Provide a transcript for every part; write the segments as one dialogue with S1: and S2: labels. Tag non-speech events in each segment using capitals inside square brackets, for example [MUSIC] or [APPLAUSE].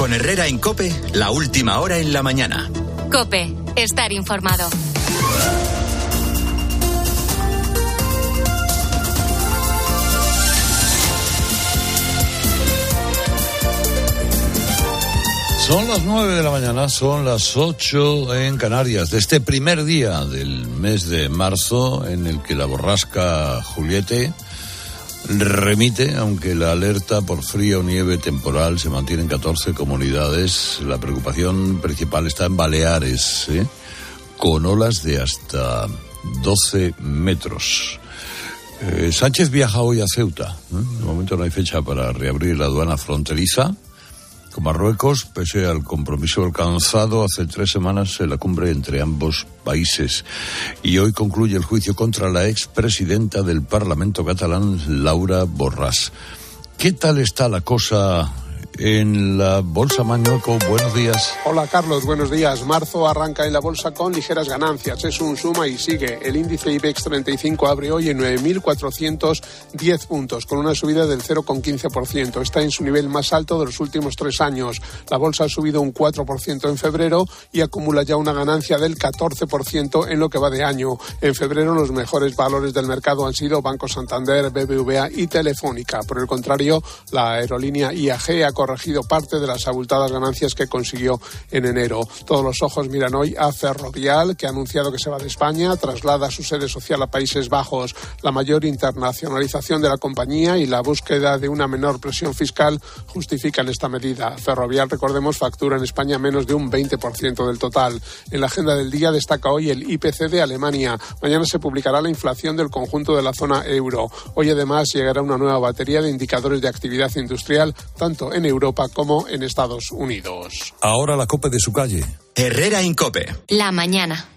S1: Con Herrera en Cope, la última hora en la mañana.
S2: Cope, estar informado.
S3: Son las nueve de la mañana, son las ocho en Canarias, de este primer día del mes de marzo en el que la borrasca Juliete remite, aunque la alerta por frío nieve temporal se mantiene en 14 comunidades. La preocupación principal está en Baleares, ¿eh? con olas de hasta 12 metros. Eh, Sánchez viaja hoy a Ceuta. ¿eh? De momento no hay fecha para reabrir la aduana fronteriza con Marruecos, pese al compromiso alcanzado hace tres semanas en la cumbre entre ambos países. Y hoy concluye el juicio contra la expresidenta del Parlamento catalán, Laura Borràs. ¿Qué tal está la cosa en la Bolsa Mañueco. Buenos días.
S4: Hola Carlos, buenos días. Marzo arranca en la bolsa con ligeras ganancias. Es un suma y sigue. El índice IBEX 35 abre hoy en 9.410 puntos, con una subida del 0,15%. Está en su nivel más alto de los últimos tres años. La bolsa ha subido un 4% en febrero y acumula ya una ganancia del 14% en lo que va de año. En febrero los mejores valores del mercado han sido Banco Santander, BBVA y Telefónica. Por el contrario, la aerolínea IAG ha corregido parte de las abultadas ganancias que consiguió en enero. Todos los ojos miran hoy a Ferrovial, que ha anunciado que se va de España, traslada su sede social a Países Bajos. La mayor internacionalización de la compañía y la búsqueda de una menor presión fiscal justifican esta medida. Ferrovial, recordemos, factura en España menos de un 20% del total. En la agenda del día destaca hoy el IPC de Alemania. Mañana se publicará la inflación del conjunto de la zona euro. Hoy además llegará una nueva batería de indicadores de actividad industrial, tanto en Europa como en Estados Unidos.
S3: Ahora la cope de su calle.
S1: Herrera Incope.
S2: La mañana.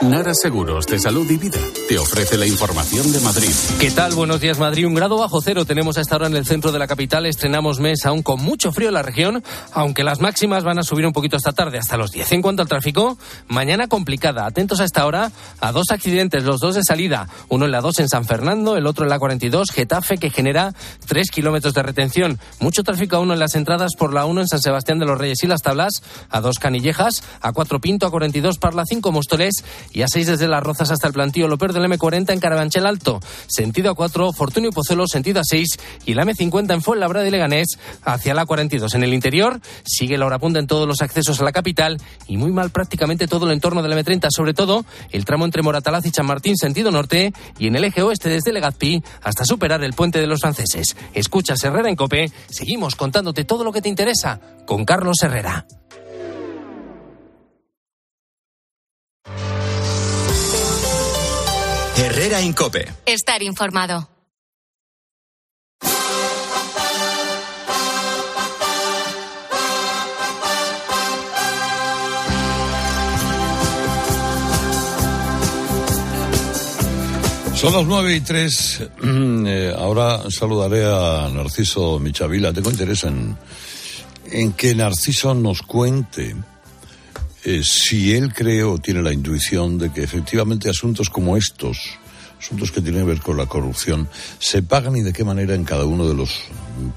S5: Nara Seguros de Salud y Vida te ofrece la información de Madrid.
S6: ¿Qué tal? Buenos días, Madrid. Un grado bajo cero tenemos a esta hora en el centro de la capital. Estrenamos mes aún con mucho frío en la región, aunque las máximas van a subir un poquito esta tarde, hasta los 10. En cuanto al tráfico, mañana complicada. Atentos a esta hora a dos accidentes, los dos de salida. Uno en la 2 en San Fernando, el otro en la 42, Getafe, que genera 3 kilómetros de retención. Mucho tráfico a uno en las entradas por la 1 en San Sebastián de los Reyes y las Tablas, a 2 Canillejas, a 4 Pinto, a 42 Parla 5 Móstoles y a 6 desde Las Rozas hasta el plantío Loper del M40 en Carabanchel Alto, sentido a 4 Fortunio Pozuelo, sentido a 6 y la M50 en Fuenlabrada y Leganés hacia la 42. En el interior sigue la hora punta en todos los accesos a la capital y muy mal prácticamente todo el entorno del M30, sobre todo el tramo entre Moratalaz y Chamartín sentido norte y en el eje oeste desde Legazpi hasta superar el puente de los franceses. Escuchas Herrera en Cope, seguimos contándote todo lo que te interesa con Carlos Herrera.
S1: Herrera Incope.
S2: Estar informado.
S3: Son las nueve y tres. Eh, ahora saludaré a Narciso Michavila. Tengo interés en, en que Narciso nos cuente eh, si él cree o tiene la intuición de que efectivamente asuntos como estos, asuntos que tienen que ver con la corrupción, se pagan y de qué manera en cada uno de los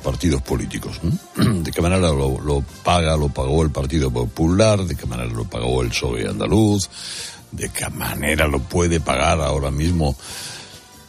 S3: partidos políticos. [CLEARS THROAT] De qué manera lo, lo paga, lo pagó el Partido Popular, de qué manera lo pagó el PSOE andaluz, de qué manera lo puede pagar ahora mismo.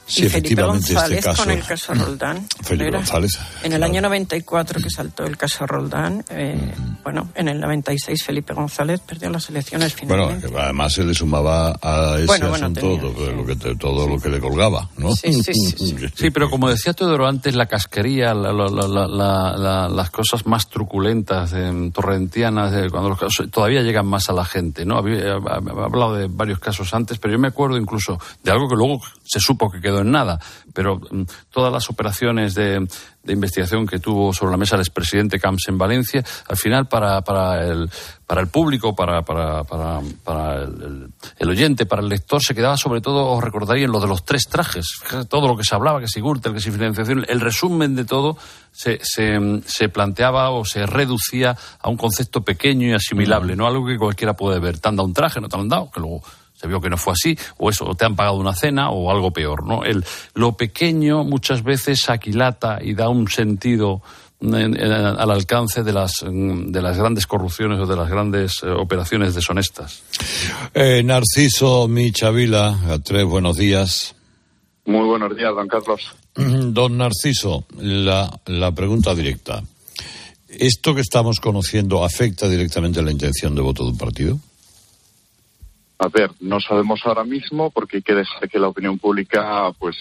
S3: Si
S7: y Felipe
S3: efectivamente
S7: González
S3: este caso.
S7: con el caso Roldán. [CLEARS THROAT]
S3: Felipe González.
S7: En el
S3: claro.
S7: año 94 que saltó el caso Roldán, eh, bueno, en el 96 Felipe González perdió las elecciones
S3: Bueno,
S7: finalmente.
S3: que además se le sumaba a ese
S7: Bueno, bueno,
S3: asunto
S7: tenía,
S3: todo,
S7: sí.
S3: lo que, todo lo que le colgaba, ¿no?
S7: Sí, sí, sí, sí. [LAUGHS]
S5: Sí, pero como decía Teodoro antes, la casquería, la- la- la- la- la- la- las cosas más truculentas, eh, torrentianas, eh, cuando los casos todavía llegan más a la gente, ¿no? Había, ha- ha hablado de varios casos antes, pero yo me acuerdo incluso de algo que luego se supo que quedó en nada, pero mm, todas las operaciones de, de investigación que tuvo sobre la mesa el expresidente Camps en Valencia, al final para, para, el, para el público, para, para, para, para el, oyente, para el lector, se quedaba sobre todo, os recordarían, lo de los tres trajes, todo lo que se hablaba, que si Gürtel, que si financiación, el resumen de todo se, se, se planteaba o se reducía a un concepto pequeño y asimilable, no algo que cualquiera puede ver. Te han dado un traje, no te han dado, que luego se vio que no fue así, o eso, o te han pagado una cena o algo peor, ¿no? El, lo pequeño muchas veces aquilata y da un sentido al alcance de las, de las grandes corrupciones o de las grandes eh, operaciones deshonestas.
S3: Eh, Narciso Michavila, tres buenos días.
S8: Muy buenos días, don Carlos.
S3: Don Narciso, la, la pregunta directa. ¿Esto que estamos conociendo afecta directamente a la intención de voto de un partido?
S8: A ver, no sabemos ahora mismo porque hay que dejar que la opinión pública pues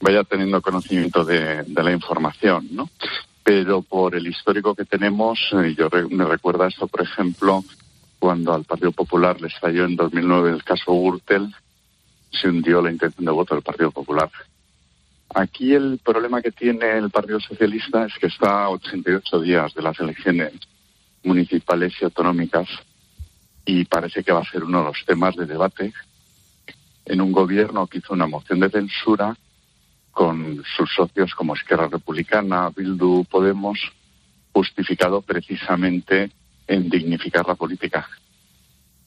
S8: vaya teniendo conocimiento de, la información, ¿no? Pero por el histórico que tenemos, eh, yo me recuerda esto, por ejemplo, cuando al Partido Popular le estalló en 2009 el caso Gürtel, se hundió la intención de voto del Partido Popular. Aquí el problema que tiene el Partido Socialista es que está a 88 días de las elecciones municipales y autonómicas y parece que va a ser uno de los temas de debate en un gobierno que hizo una moción de censura con sus socios como Esquerra Republicana, Bildu, Podemos, justificado precisamente en dignificar la política.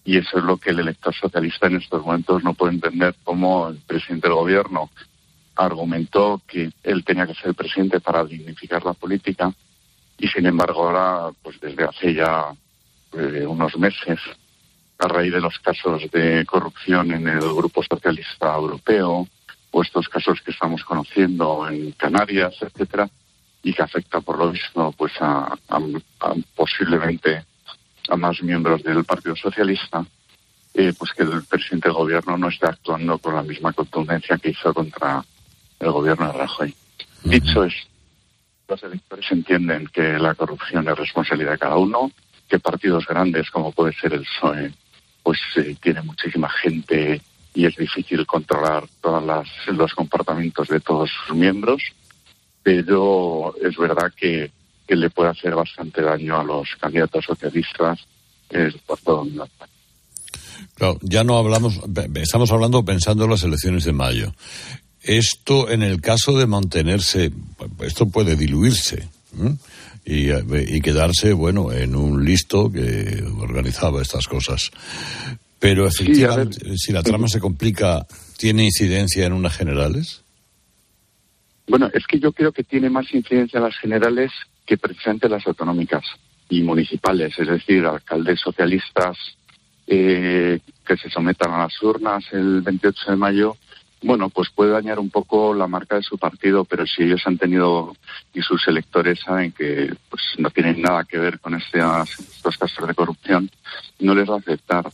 S8: Y eso es lo que el elector socialista en estos momentos no puede entender cómo el presidente del gobierno argumentó que él tenía que ser presidente para dignificar la política y sin embargo ahora, pues desde hace ya eh, unos meses, a raíz de los casos de corrupción en el Grupo Socialista Europeo o estos casos que estamos conociendo en Canarias, etcétera, y que afecta por lo visto pues a, posiblemente a más miembros del Partido Socialista, eh, pues que el presidente del gobierno no esté actuando con la misma contundencia que hizo contra el gobierno de Rajoy. Dicho es, los electores entienden que la corrupción es responsabilidad de cada uno, que partidos grandes como puede ser el PSOE pues eh, tiene muchísima gente y es difícil controlar todos los comportamientos de todos sus miembros, pero es verdad que, le puede hacer bastante daño a los candidatos socialistas eh, por todo el mundo.
S3: Claro, ya no hablamos, estamos hablando pensando en las elecciones de mayo. Esto, en el caso de mantenerse, esto puede diluirse y, y, quedarse, bueno, en un listo que organizaba estas cosas. Pero efectivamente, si la trama se complica, ¿tiene incidencia en unas generales?
S8: Bueno, es que yo creo que tiene más incidencia en las generales que precisamente las autonómicas y municipales, es decir, alcaldes socialistas eh, que se sometan a las urnas el 28 de mayo bueno, pues puede dañar un poco la marca de su partido, pero si ellos han tenido y sus electores saben que pues no tienen nada que ver con este, estos casos de corrupción, no les va a aceptar.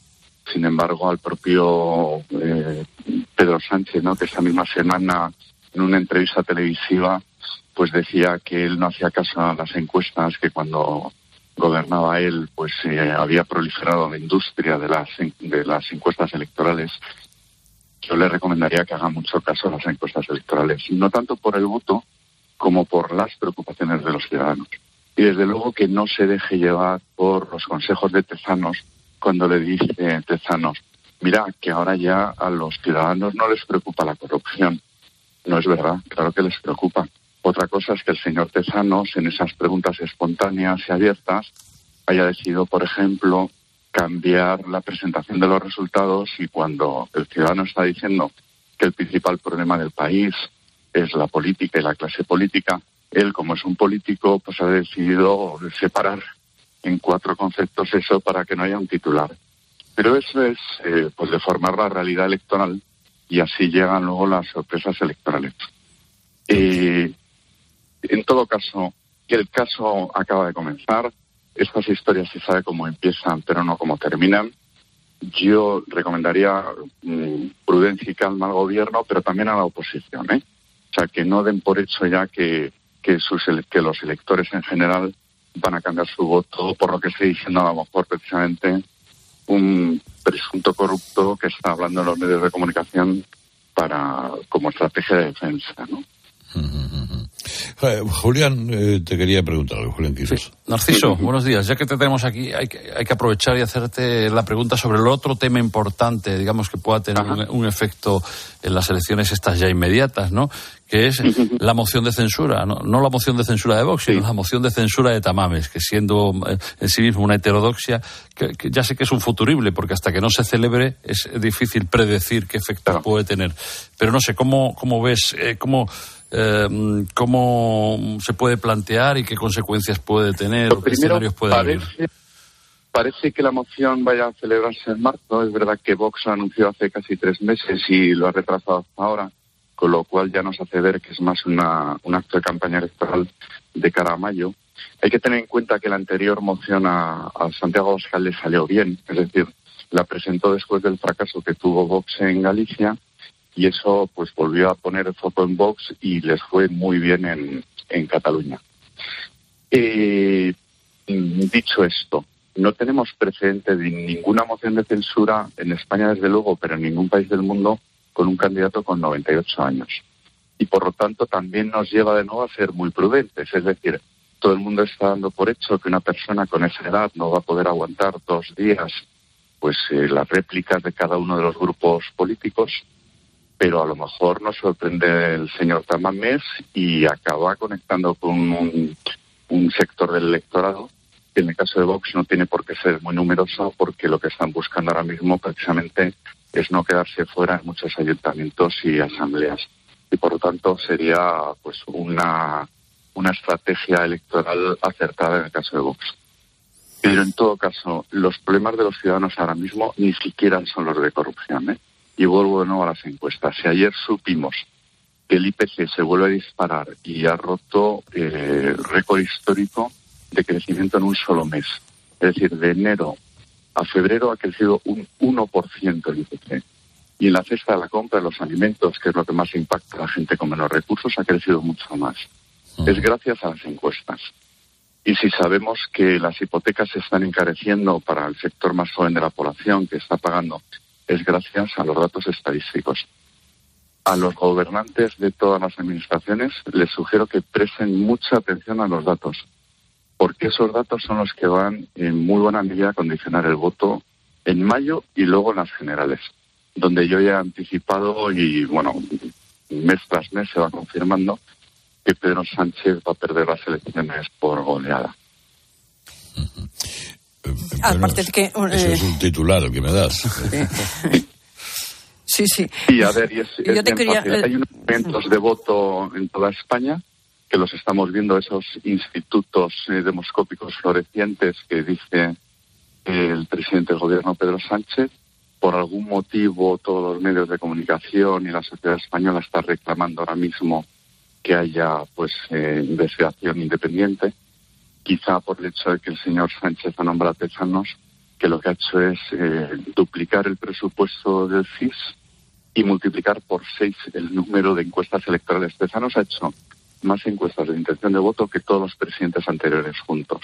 S8: Sin embargo, al propio eh, Pedro Sánchez, ¿no? que esa misma semana en una entrevista televisiva pues decía que él no hacía caso a las encuestas, que cuando gobernaba él, pues eh, había proliferado la industria de las, de las encuestas electorales yo le recomendaría que haga mucho caso a las encuestas electorales, no tanto por el voto como por las preocupaciones de los ciudadanos. Y desde luego que no se deje llevar por los consejos de Tezanos cuando le dice Tezanos, mira, que ahora ya a los ciudadanos no les preocupa la corrupción. No es verdad, claro que les preocupa. Otra cosa es que el señor Tezanos, en esas preguntas espontáneas y abiertas, haya decidido, por ejemplo, cambiar la presentación de los resultados y cuando el ciudadano está diciendo que el principal problema del país es la política y la clase política, él como es un político pues ha decidido separar en cuatro conceptos eso para que no haya un titular. Pero eso es eh, pues deformar la realidad electoral y así llegan luego las sorpresas electorales. Eh, en todo caso, el caso acaba de comenzar, estas historias se sabe cómo empiezan, pero no cómo terminan. Yo recomendaría mm, prudencia y calma al gobierno, pero también a la oposición. ¿eh? O sea, que no den por hecho ya que, que, sus, que los electores en general van a cambiar su voto por lo que estoy diciendo a lo mejor precisamente un presunto corrupto que está hablando en los medios de comunicación para como estrategia de defensa, ¿no?
S3: Julián, eh, te quería preguntar algo, Julián Quizás.
S5: Narciso, buenos días. Ya que te tenemos aquí, hay que, hay que aprovechar y hacerte la pregunta sobre el otro tema importante, digamos, que pueda tener un, un, efecto en las elecciones estas ya inmediatas, ¿no? Que es la moción de censura, no, no la moción de censura de Vox, sino la moción de censura de Tamames, que siendo eh, en sí mismo una heterodoxia, que, que, ya sé que es un futurible, porque hasta que no se celebre es difícil predecir qué efecto claro. puede tener. Pero no sé, ¿cómo, cómo ves, eh, cómo eh, cómo se puede plantear y qué consecuencias puede tener
S8: o qué escenarios puede parece. Parece que la moción vaya a celebrarse en marzo. Es verdad que Vox lo anunció hace casi tres meses y lo ha retrasado hasta ahora, con lo cual ya nos hace ver que es más una, un acto de campaña electoral de cara a mayo. Hay que tener en cuenta que la anterior moción a, a Santiago Abascal le salió bien, es decir, la presentó después del fracaso que tuvo Vox en Galicia y eso pues volvió a poner el foco en Vox y les fue muy bien en, en Cataluña. Eh, dicho esto, no tenemos precedente de ninguna moción de censura en España, desde luego, pero en ningún país del mundo con un candidato con 98 años. Y por lo tanto también nos lleva de nuevo a ser muy prudentes. Es decir, todo el mundo está dando por hecho que una persona con esa edad no va a poder aguantar dos días pues eh, las réplicas de cada uno de los grupos políticos pero a lo mejor nos sorprende el señor Tamamés y acaba conectando con un, un, sector del electorado que en el caso de Vox no tiene por qué ser muy numeroso porque lo que están buscando ahora mismo precisamente es no quedarse fuera en muchos ayuntamientos y asambleas y por lo tanto sería pues una una estrategia electoral acertada en el caso de Vox. Pero en todo caso, los problemas de los ciudadanos ahora mismo ni siquiera son los de corrupción. ¿eh? Y vuelvo de nuevo a las encuestas. Si ayer supimos que el IPC se vuelve a disparar y ha roto eh, récord histórico de crecimiento en un solo mes, es decir, de enero a febrero ha crecido un 1% el IPC. Y en la cesta de la compra de los alimentos, que es lo que más impacta a la gente con menos recursos, ha crecido mucho más. Uh-huh. Es gracias a las encuestas. Y si sabemos que las hipotecas se están encareciendo para el sector más joven de la población, que está pagando es gracias a los datos estadísticos. A los gobernantes de todas las administraciones les sugiero que presten mucha atención a los datos, porque esos datos son los que van en muy buena medida a condicionar el voto en mayo y luego en las generales, donde yo ya he anticipado y, bueno, mes tras mes se va confirmando que Pedro Sánchez va a perder las elecciones por goleada.
S7: Aparte de que...
S3: Ese es un titular que me das. [LAUGHS]
S7: Sí, sí.
S8: Y a ver, y es, es Yo te quería... Hay unos eventos de voto en toda España que los estamos viendo, esos institutos eh, demoscópicos florecientes que dice el presidente del gobierno, Pedro Sánchez. Por algún motivo, todos los medios de comunicación y la sociedad española está reclamando ahora mismo que haya pues eh, investigación independiente quizá por el hecho de que el señor Sánchez ha nombrado Tesanos, que lo que ha hecho es eh, duplicar el presupuesto del CIS y multiplicar por seis el número de encuestas electorales. Tesanos ha hecho más encuestas de intención de voto que todos los presidentes anteriores juntos.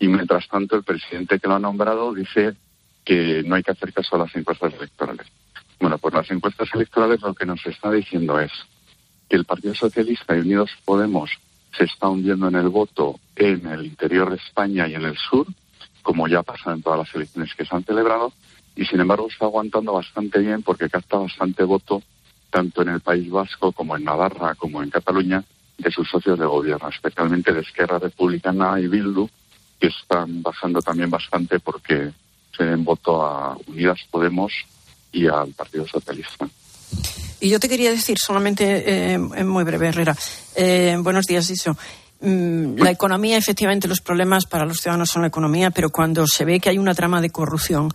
S8: Y mientras tanto, el presidente que lo ha nombrado dice que no hay que hacer caso a las encuestas electorales. Bueno, pues las encuestas electorales lo que nos está diciendo es que el Partido Socialista y Unidos Podemos se está hundiendo en el voto en el interior de España y en el sur, como ya pasa en todas las elecciones que se han celebrado, y sin embargo está aguantando bastante bien porque capta bastante voto tanto en el País Vasco como en Navarra como en Cataluña de sus socios de gobierno, especialmente de Esquerra Republicana y Bildu, que están bajando también bastante porque se den voto a Unidas Podemos y al Partido Socialista.
S7: Y yo te quería decir solamente, eh, muy breve, Herrera. Eh, buenos días, Iso. Mm, la economía, efectivamente, los problemas para los ciudadanos son la economía, pero cuando se ve que hay una trama de corrupción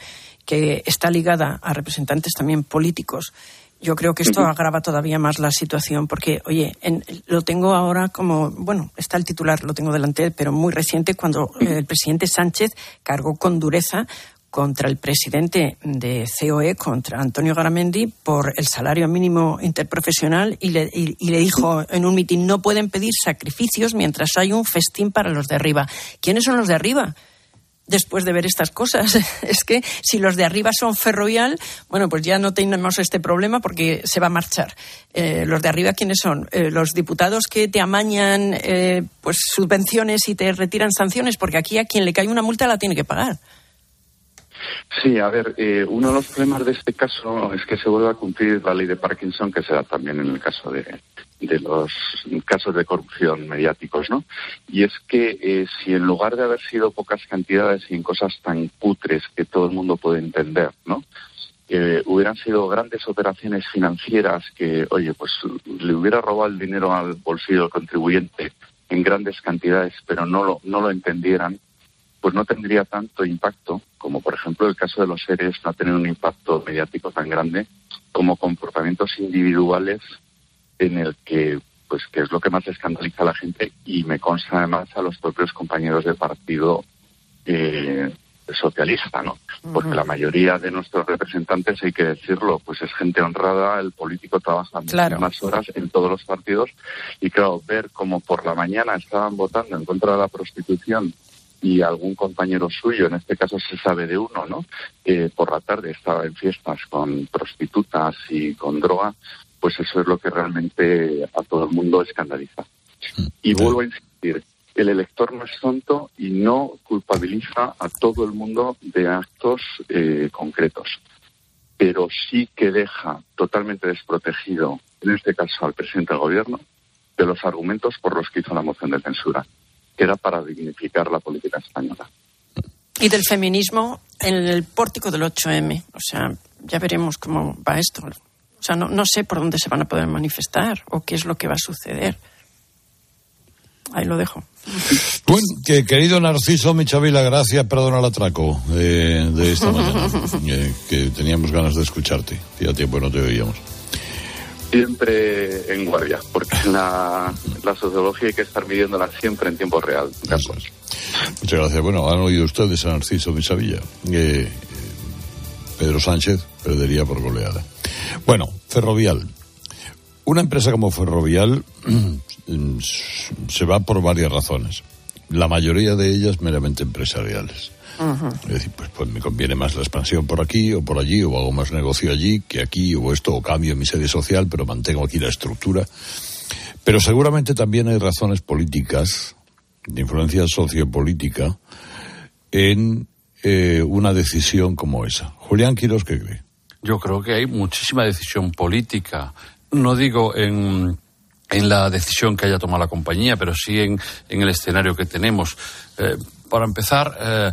S7: que está ligada a representantes también políticos, yo creo que esto agrava todavía más la situación, porque, oye, en, lo tengo ahora como, bueno, está el titular, lo tengo delante, pero muy reciente, cuando el presidente Sánchez cargó con dureza contra el presidente de COE, contra Antonio Garamendi, por el salario mínimo interprofesional y le, y, le dijo en un mitin, no pueden pedir sacrificios mientras hay un festín para los de arriba. ¿Quiénes son los de arriba? después de ver estas cosas. [LAUGHS] Es que si los de arriba son ferrovial, bueno, pues ya no tenemos este problema porque se va a marchar. Eh, los de arriba, ¿quiénes son? Eh, los diputados que te amañan eh, pues subvenciones y te retiran sanciones, porque aquí a quien le cae una multa la tiene que pagar.
S8: Sí, a ver, eh, uno de los problemas de este caso es que se vuelve a cumplir la ley de Parkinson, que se da también en el caso de, los casos de corrupción mediáticos, ¿no? Y es que eh, si en lugar de haber sido pocas cantidades y en cosas tan cutres que todo el mundo puede entender, ¿no? Eh, hubieran sido grandes operaciones financieras que, oye, pues le hubiera robado el dinero al bolsillo del contribuyente en grandes cantidades, pero no lo, no lo entendieran, pues no tendría tanto impacto como, por ejemplo, el caso de los seres no ha tenido un impacto mediático tan grande como comportamientos individuales en el que pues que es lo que más escandaliza a la gente y me consta además a los propios compañeros de partido eh, socialista, ¿no? Porque la mayoría de nuestros representantes, hay que decirlo, pues es gente honrada, el político trabaja
S7: Claro.
S8: más horas en todos los partidos y claro, ver como por la mañana estaban votando en contra de la prostitución y algún compañero suyo, en este caso se sabe de uno, ¿no? Que por la tarde estaba en fiestas con prostitutas y con droga, pues eso es lo que realmente a todo el mundo escandaliza. Y vuelvo a insistir, el elector no es tonto y no culpabiliza a todo el mundo de actos eh, concretos, pero sí que deja totalmente desprotegido, en este caso al presidente del gobierno, de los argumentos por los que hizo la moción de censura, que era para dignificar la política española.
S7: Y del feminismo en el pórtico del 8M. O sea, ya veremos cómo va esto. O sea, no, no sé por dónde se van a poder manifestar o qué es lo que va a suceder. Ahí lo dejo. [LAUGHS]
S3: Bueno, que, querido Narciso Michavila, gracias, perdona el atraco de, de esta mañana, [LAUGHS] eh, que teníamos ganas de escucharte. Hacía tiempo que no te oíamos.
S8: Siempre en guardia, porque la, la sociología hay que estar midiéndola siempre en tiempo real.
S3: Es. Muchas gracias. Bueno, han oído ustedes a Narciso Michavilla. Eh, Pedro Sánchez perdería por goleada. Bueno, Ferrovial. Una empresa como Ferrovial [CLEARS THROAT] se va por varias razones. La mayoría de ellas meramente empresariales. Es decir, pues, pues me conviene más la expansión por aquí o por allí, o hago más negocio allí que aquí, o esto, o cambio mi sede social, pero mantengo aquí la estructura. Pero seguramente también hay razones políticas, de influencia sociopolítica, en eh, una decisión como esa. Julián Quiros, ¿qué cree?
S5: Yo creo que hay muchísima decisión política. No digo en, en la decisión que haya tomado la compañía, pero sí en, en el escenario que tenemos. Eh, para empezar, eh,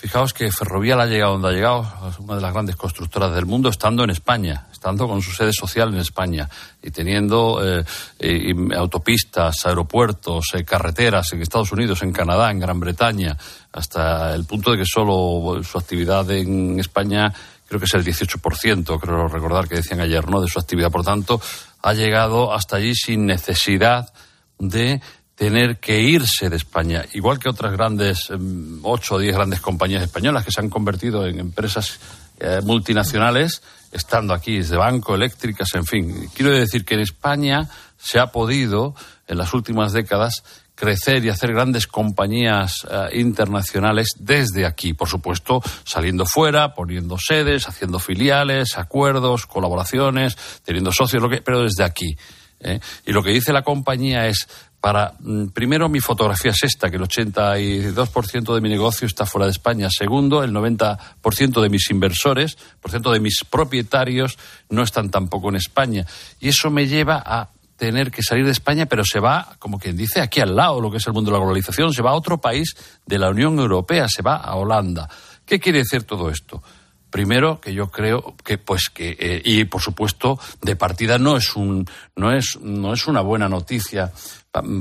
S5: fijaos que Ferrovial ha llegado donde ha llegado, una de las grandes constructoras del mundo, estando en España, estando con su sede social en España y teniendo eh, autopistas, aeropuertos, eh, carreteras en Estados Unidos, en Canadá, en Gran Bretaña, hasta el punto de que solo su actividad en España creo que es el 18%, creo recordar que decían ayer, ¿no? De su actividad. Por tanto, ha llegado hasta allí sin necesidad de tener que irse de España, igual que otras grandes, em, ocho o diez grandes compañías españolas que se han convertido en empresas eh, multinacionales, estando aquí desde banco, eléctricas, en fin. Quiero decir que en España se ha podido, en las últimas décadas, crecer y hacer grandes compañías eh, internacionales desde aquí, por supuesto, saliendo fuera, poniendo sedes, haciendo filiales, acuerdos, colaboraciones, teniendo socios, lo que, pero desde aquí. ¿eh? Y lo que dice la compañía es para mm, primero mi fotografía es esta, que el 82% de mi negocio está fuera de España. Segundo, el 90% de mis inversores, por ciento de mis propietarios no están tampoco en España. Y eso me lleva a tener que salir de España, pero se va, como quien dice, aquí al lado, lo que es el mundo de la globalización, se va a otro país de la Unión Europea, se va a Holanda. ¿Qué quiere decir todo esto? Primero, que yo creo que, pues, que, eh, y por supuesto, de partida no es un, no es, no es una buena noticia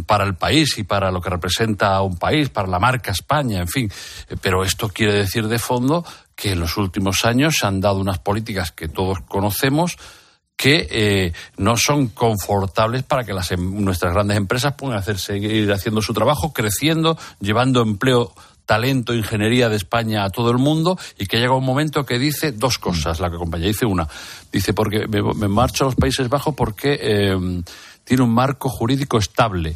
S5: para el país y para lo que representa un país, para la marca España, en fin. Pero esto quiere decir de fondo que en los últimos años se han dado unas políticas que todos conocemos que eh, no son confortables para que las, em- nuestras grandes empresas puedan hacer, seguir haciendo su trabajo, creciendo, llevando empleo talento, ingeniería de España a todo el mundo y que llega un momento que dice dos cosas, la que dice una, dice porque me, marcho a los Países Bajos porque eh, tiene un marco jurídico estable.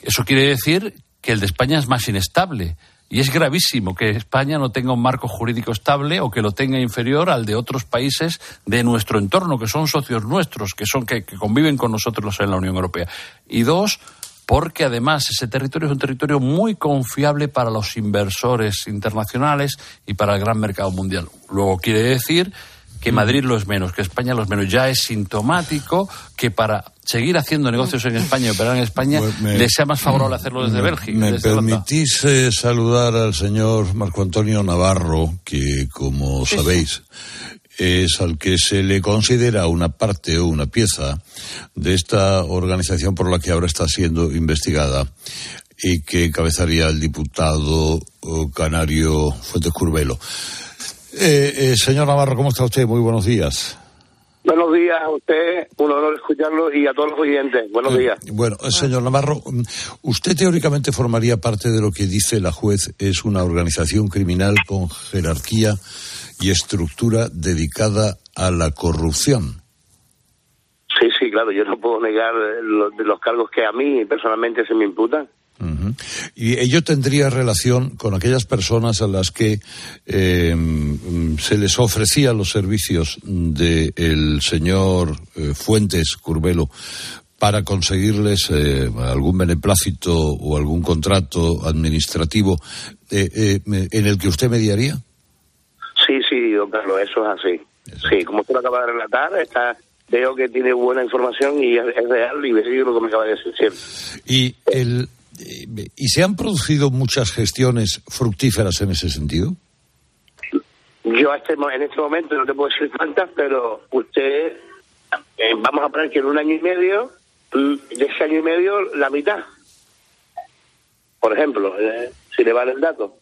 S5: Eso quiere decir que el de España es más inestable Y es gravísimo que España no tenga un marco jurídico estable o que lo tenga inferior al de otros países de nuestro entorno, que son socios nuestros, que son que, que conviven con nosotros en la Unión Europea. Y dos, porque además ese territorio es un territorio muy confiable para los inversores internacionales y para el gran mercado mundial. Luego quiere decir que Madrid lo es menos, que España lo es menos. Ya es sintomático que para seguir haciendo negocios en España y operar en España
S3: Pues me-
S5: le sea más favorable hacerlo desde
S3: me,
S5: Bélgica.
S3: ¿Me
S5: desde
S3: permitís eh, saludar al señor Marco Antonio Navarro, que como sabéis es al que se le considera una parte o una pieza de esta organización por la que ahora está siendo investigada y que encabezaría el diputado eh, canario Fuentes Curvelo. Eh, eh, señor Navarro, ¿cómo está usted? Muy buenos días.
S9: Buenos días a usted, un honor escucharlo y a todos los oyentes. Buenos
S3: Eh,
S9: días.
S3: Bueno, eh, señor Navarro, mm, usted teóricamente formaría parte de lo que dice la juez es una organización criminal con jerarquía y estructura dedicada a la corrupción.
S9: Sí, sí, claro, yo no puedo negar eh, los, los cargos que a mí personalmente se me imputan.
S3: Ujú. Y ello tendría relación con aquellas personas a las que eh, se les ofrecían los servicios del señor eh, Fuentes Curvelo para conseguirles eh, algún beneplácito o algún contrato administrativo eh, en el que usted mediaría.
S9: Sí, sí, don Carlos, eso es así. Sí, como usted lo acaba de relatar, está, veo que tiene buena información y es, real y lo que me acaba de decir, cierto.
S3: Y, el, ¿Y se han producido muchas gestiones fructíferas en ese sentido?
S9: Yo este en este momento no te puedo decir cuántas, pero usted, eh, vamos a poner que en un año y medio, de ese año y medio, la mitad. Por ejemplo, eh, si le vale el dato.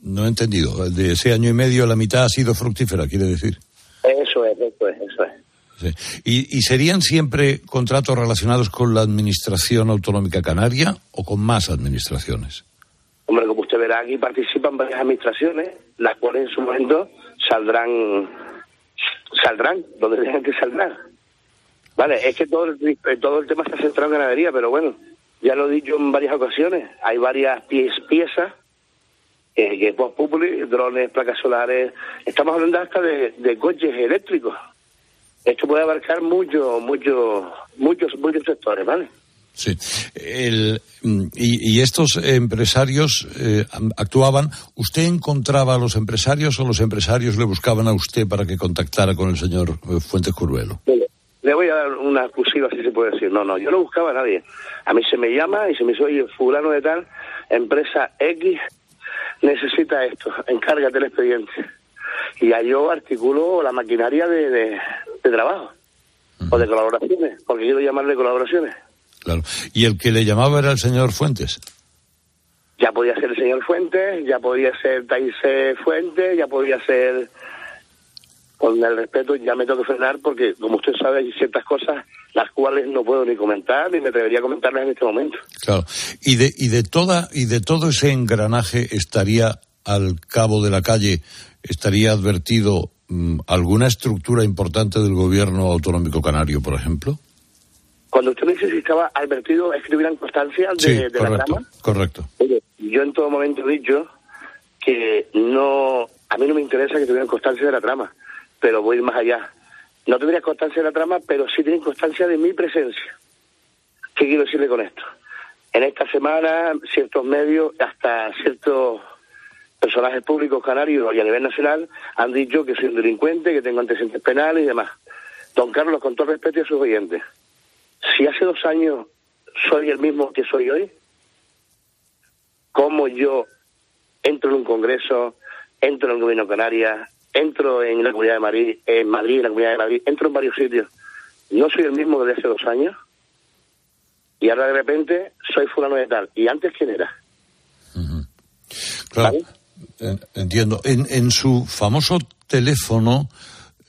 S3: No he entendido. De ese año y medio la mitad ha sido fructífera, quiere decir.
S9: Eso es, eso es, eso es.
S3: Sí. ¿Y, serían siempre contratos relacionados con la Administración Autonómica Canaria o con más administraciones?
S9: Hombre, como usted verá, aquí participan varias administraciones, las cuales en su momento saldrán, saldrán, donde tengan que saldrán. Vale, es que todo el, eh, todo el tema está centrado en ganadería, pero bueno, ya lo he dicho en varias ocasiones, hay varias pies- piezas, eh, que Vox Populi, drones, placas solares, estamos hablando hasta de coches eléctricos. Esto puede abarcar mucho, mucho, muchos, muchos sectores, ¿vale?
S3: Sí. El, mm, y, y estos empresarios eh, actuaban. ¿Usted encontraba a los empresarios o los empresarios le buscaban a usted para que contactara con el señor eh, Fuentes Curvelo?
S9: Le voy a dar una exclusiva, si se puede decir. No, no, yo no buscaba a nadie. A mí se me llama y se me dice, oye, fulano de tal, empresa X, necesita esto, encárgate el expediente. Y ya yo articulo la maquinaria de, de, de trabajo o de colaboraciones, porque quiero llamarle colaboraciones.
S3: Claro. Y el que le llamaba era el señor Fuentes.
S9: Ya podía ser el señor Fuentes, ya podía ser Taise Fuentes, ya podía ser... Con el respeto, ya me tengo que frenar porque, como usted sabe, hay ciertas cosas las cuales no puedo ni comentar ni me atrevería a comentarlas en este momento.
S3: Claro. Y de, y de toda, y de todo ese engranaje estaría al cabo de la calle, estaría advertido alguna estructura importante del gobierno autonómico canario, por ejemplo.
S9: Cuando usted me dice si estaba advertido, escribirán constancia de, de la trama.
S3: correcto.
S9: Oye, yo en todo momento he dicho que no, a mí no me interesa que tuvieran constancia de la trama, pero voy a ir más allá. No tendría constancia de la trama, pero sí tienen constancia de mi presencia. ¿Qué quiero decirle con esto? En esta semana, ciertos medios, hasta ciertos personajes públicos canarios y a nivel nacional han dicho que soy un delincuente, que tengo antecedentes penales y demás. Don Carlos, con todo respeto a sus oyentes, si hace dos años soy el mismo que soy hoy, cómo yo entro en un congreso, entro en el gobierno de Canarias, entro en la comunidad de Madrid, en Madrid, en la comunidad de Madrid, entro en varios sitios. No soy el mismo que de hace dos años. Y ahora de repente soy fulano de tal. ¿Y antes quién era?
S3: Claro. Entiendo. En, en su famoso teléfono,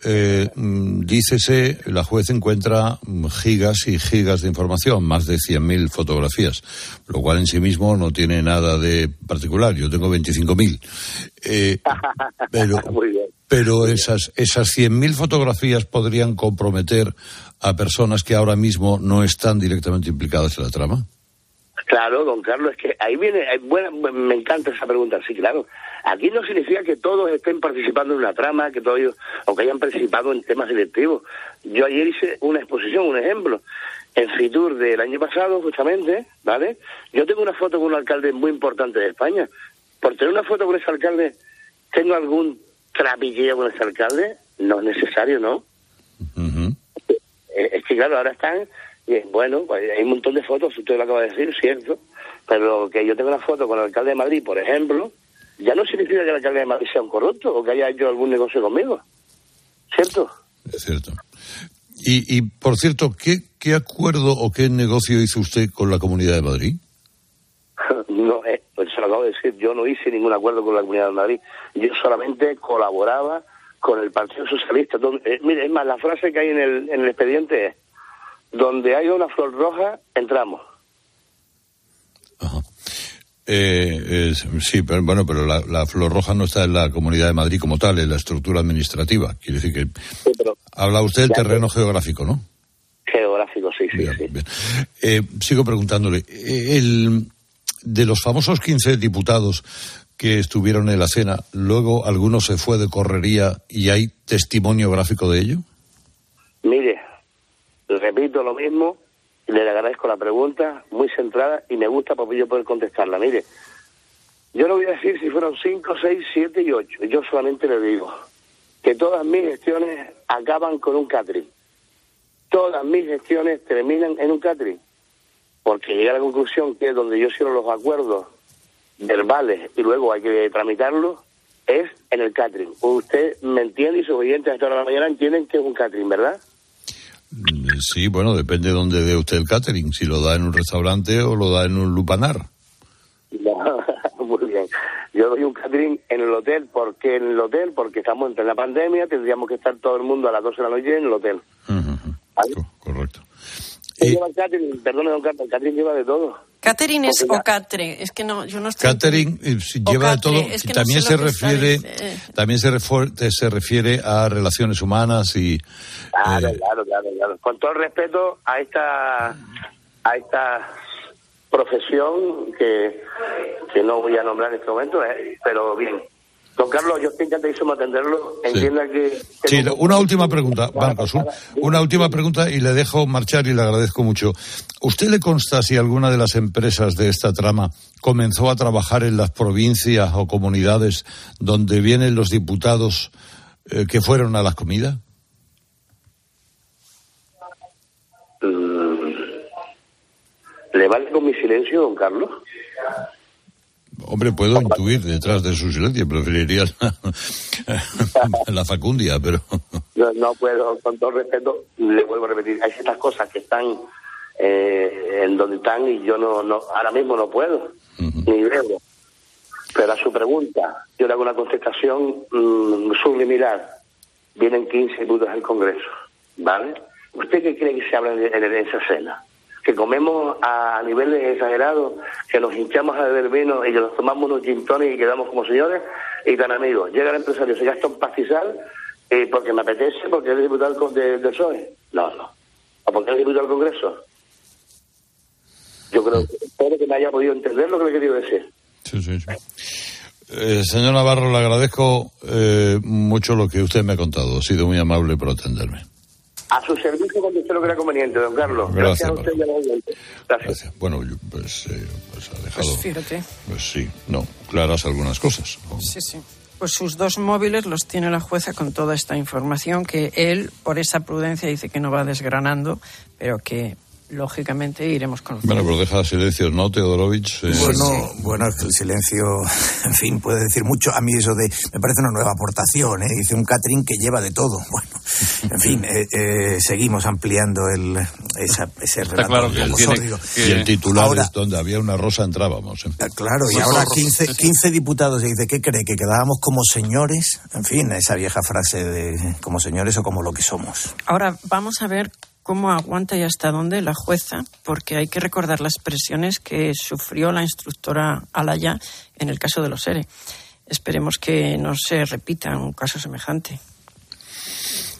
S3: eh, mm, dícese, la juez encuentra mm, gigas y gigas de información, más de 100.000 fotografías, lo cual en sí mismo no tiene nada de particular. Yo tengo 25.000. Eh, [LAUGHS] pero pero esas, esas 100.000 fotografías podrían comprometer a personas que ahora mismo no están directamente implicadas en la trama.
S9: Claro, don Carlos, es que ahí viene, hay buena, me encanta esa pregunta, sí, claro. Aquí no significa que todos estén participando en una trama, que todos ellos, o que hayan participado en temas directivos. Yo ayer hice una exposición, un ejemplo, en Fitur del año pasado, justamente, ¿vale? Yo tengo una foto con un alcalde muy importante de España. Por tener una foto con ese alcalde, ¿tengo algún trapilleo con ese alcalde? No es necesario, ¿no? Eh, Es que claro, ahora están, y bueno, pues, hay un montón de fotos, usted lo acaba de decir, cierto, pero que yo tenga una foto con el alcalde de Madrid, por ejemplo, ya no significa que el alcalde de Madrid sea un corrupto o que haya hecho algún negocio conmigo, ¿cierto?
S3: Es cierto. Y, y por cierto, ¿qué, ¿qué acuerdo o qué negocio hizo usted con la Comunidad de Madrid? [LAUGHS]
S9: no, eh, pues se lo acabo de decir, yo no hice ningún acuerdo con la Comunidad de Madrid, yo solamente colaboraba con el Partido Socialista. Donde, eh, mire, es más, la frase que hay en el, en el expediente es, donde hay una flor roja, entramos.
S3: Eh, es- sí, pero bueno, pero la, la Flor Roja no está en la Comunidad de Madrid como tal, en la estructura administrativa. Quiere decir que
S9: Sí, pero
S3: habla usted del terreno geográfico, ¿no?
S9: geográfico, sí, sí,
S3: Bien,
S9: sí.
S3: bien. Eh, sigo preguntándole. eh, El, de los famosos 15 diputados que estuvieron en la cena, luego alguno se fue de correría y hay testimonio gráfico de ello.
S9: Mire, repito lo mismo, le agradezco la pregunta, muy centrada, y me gusta porque yo poder contestarla. Mire, yo no voy a decir si fueron 5, 6, 7 y 8. Yo solamente le digo que todas mis gestiones acaban con un catering. Todas mis gestiones terminan en un catering. Porque llegué a la conclusión que donde yo cierro los acuerdos verbales y luego hay que tramitarlos es en el catering. Usted me entiende y sus oyentes a esta hora de la mañana entienden que es un catering, ¿verdad?
S3: Sí, bueno, depende de dónde dé usted el catering, si lo da en un restaurante o lo da en un lupanar.
S9: No, [LAUGHS] muy bien. Yo doy un catering en el hotel. ¿Por qué en el hotel? Porque estamos entre la pandemia, tendríamos que estar todo el mundo a las 12 de la noche en el hotel.
S3: Co- correcto.
S9: ¿Qué
S3: Y
S9: lleva Carlos, el catering lleva de todo.
S7: Catering es
S9: ya-
S7: o catre, es que no, yo no estoy...
S3: catering eh, lleva de todo.
S7: es que no
S3: también
S7: sé
S3: se refiere,
S7: dice-
S3: también se, refor- se refiere a relaciones humanas y
S9: Claro,
S3: eh,
S9: claro, claro, claro. Con todo el respeto a esta a esta profesión que, que no voy a nombrar en este momento, eh, pero bien. Don Carlos, yo estoy encantadísimo de atenderlo. Entienda que...
S3: Sí, una última pregunta, Marcos. un- una última pregunta y le dejo marchar y le agradezco mucho. ¿Usted le consta si alguna de las empresas de esta trama comenzó a trabajar en las provincias o comunidades donde vienen los diputados eh, que fueron a las comidas?
S9: Mm, ¿Le vale con mi silencio, don Carlos?
S3: Hombre, puedo intuir detrás de su silencio, preferiría la, [LAUGHS] la facundia, pero...
S9: No, no puedo, con todo respeto, le vuelvo a repetir, hay ciertas cosas que están eh, en donde están y yo no, no ahora mismo no puedo, ni debo. Pero a su pregunta, yo le hago una contestación mm, subliminal. Vienen 15 diputados del Congreso, ¿vale? ¿Usted qué cree que se habla en, en- en esa cena? Que comemos a niveles exagerados, que nos hinchamos a beber vino y que nos tomamos unos gin tonic y quedamos como señores y tan amigos. Llega el empresario, se gasta un pastizal eh, porque me apetece, porque es diputado del de- PSOE. No, no. ¿O porque es diputado del Congreso? Yo creo que espero que me haya podido entender lo que le querido decir.
S3: Sí, sí, sí. Eh, señor Navarro, le agradezco eh, mucho lo que usted me ha contado. Ha sido muy amable por atenderme.
S9: A su servicio cuando usted lo crea conveniente, don Carlos.
S3: Gracias,
S9: a usted y a los oyentes. Gracias.
S3: Gracias. Bueno, yo, pues, eh, pues ha dejado...
S7: Pues fíjate.
S3: Pues sí, no, claras algunas cosas. ¿no?
S7: Sí, sí. Pues sus dos móviles los tiene la jueza con toda esta información que él, por esa prudencia, dice que no va desgranando, pero que lógicamente iremos conociendo.
S3: Bueno, pero deja silencios, ¿no, Teodorovich? Eh,
S10: Bueno, bueno, es que el silencio, [LAUGHS] en fin, puede decir mucho. A mí eso de, me parece una nueva aportación, ¿eh? Dice un catering que lleva de todo. [LAUGHS] Bueno, en fin, eh, eh, seguimos ampliando el, esa, ese
S5: Está
S10: relato
S5: claro
S10: un
S5: que él tiene que-
S3: Y el titular
S10: Ahora-
S3: es donde había una rosa entrábamos. ¿eh?
S10: Ah, Claro, y ahora
S5: zorros.
S10: 15, 15 diputados y dice, ¿qué cree? ¿Que quedábamos como señores? En fin, esa vieja frase de como señores o como lo que somos.
S7: Ahora vamos a ver cómo aguanta y hasta dónde la jueza, porque hay que recordar las presiones que sufrió la instructora Alaya en el caso de los ERE. Esperemos que no se repita un caso semejante.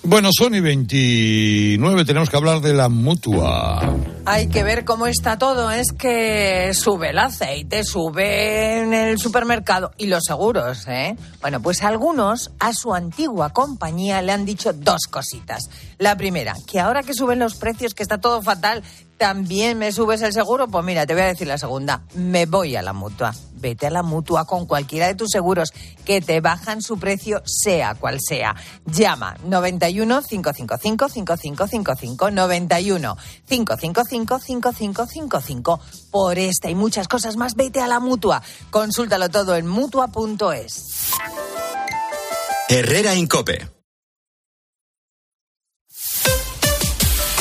S3: Bueno, Sony 29, tenemos que hablar de la mutua.
S11: Hay que ver cómo está todo. Es que sube el aceite, sube en el supermercado y los seguros, ¿eh? Bueno, pues algunos a su antigua compañía le han dicho dos cositas. La primera, que ahora que suben los precios, que está todo fatal, también me subes el seguro. Pues mira, te voy a decir la segunda. Me voy a la mutua vete a la mutua con cualquiera de tus seguros que te bajan su precio, sea cual sea. Llama 91 555 5555 91 555 5555 por esta y muchas cosas más. Vete a la mutua. Consúltalo todo en mutua.es.
S12: Herrera Incope.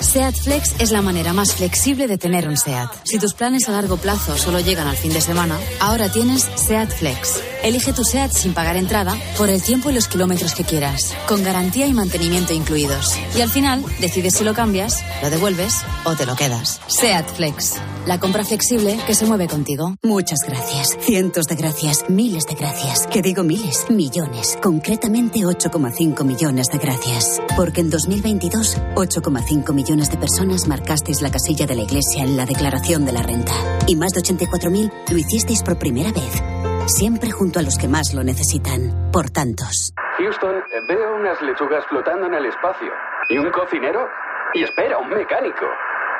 S13: SEAT Flex es la manera más flexible de tener un SEAT. Si tus planes a largo plazo solo llegan al fin de semana, ahora tienes SEAT Flex. Elige tu SEAT sin pagar entrada por el tiempo y los kilómetros que quieras, con garantía y mantenimiento incluidos. Y al final, decides si lo cambias, lo devuelves o te lo quedas. SEAT Flex. La compra flexible que se mueve contigo.
S14: Muchas gracias. Cientos de gracias. Miles de gracias. Que digo miles. Millones. Concretamente 8,5 millones de gracias. Porque en 2022, 8,5 millones de personas marcasteis la casilla de la Iglesia en la declaración de la renta. Y más de 84.000 lo hicisteis por primera vez. Siempre junto a los que más lo necesitan. Por tantos.
S15: Houston, veo unas lechugas flotando en el espacio. ¿Y un cocinero? Y espera, un mecánico.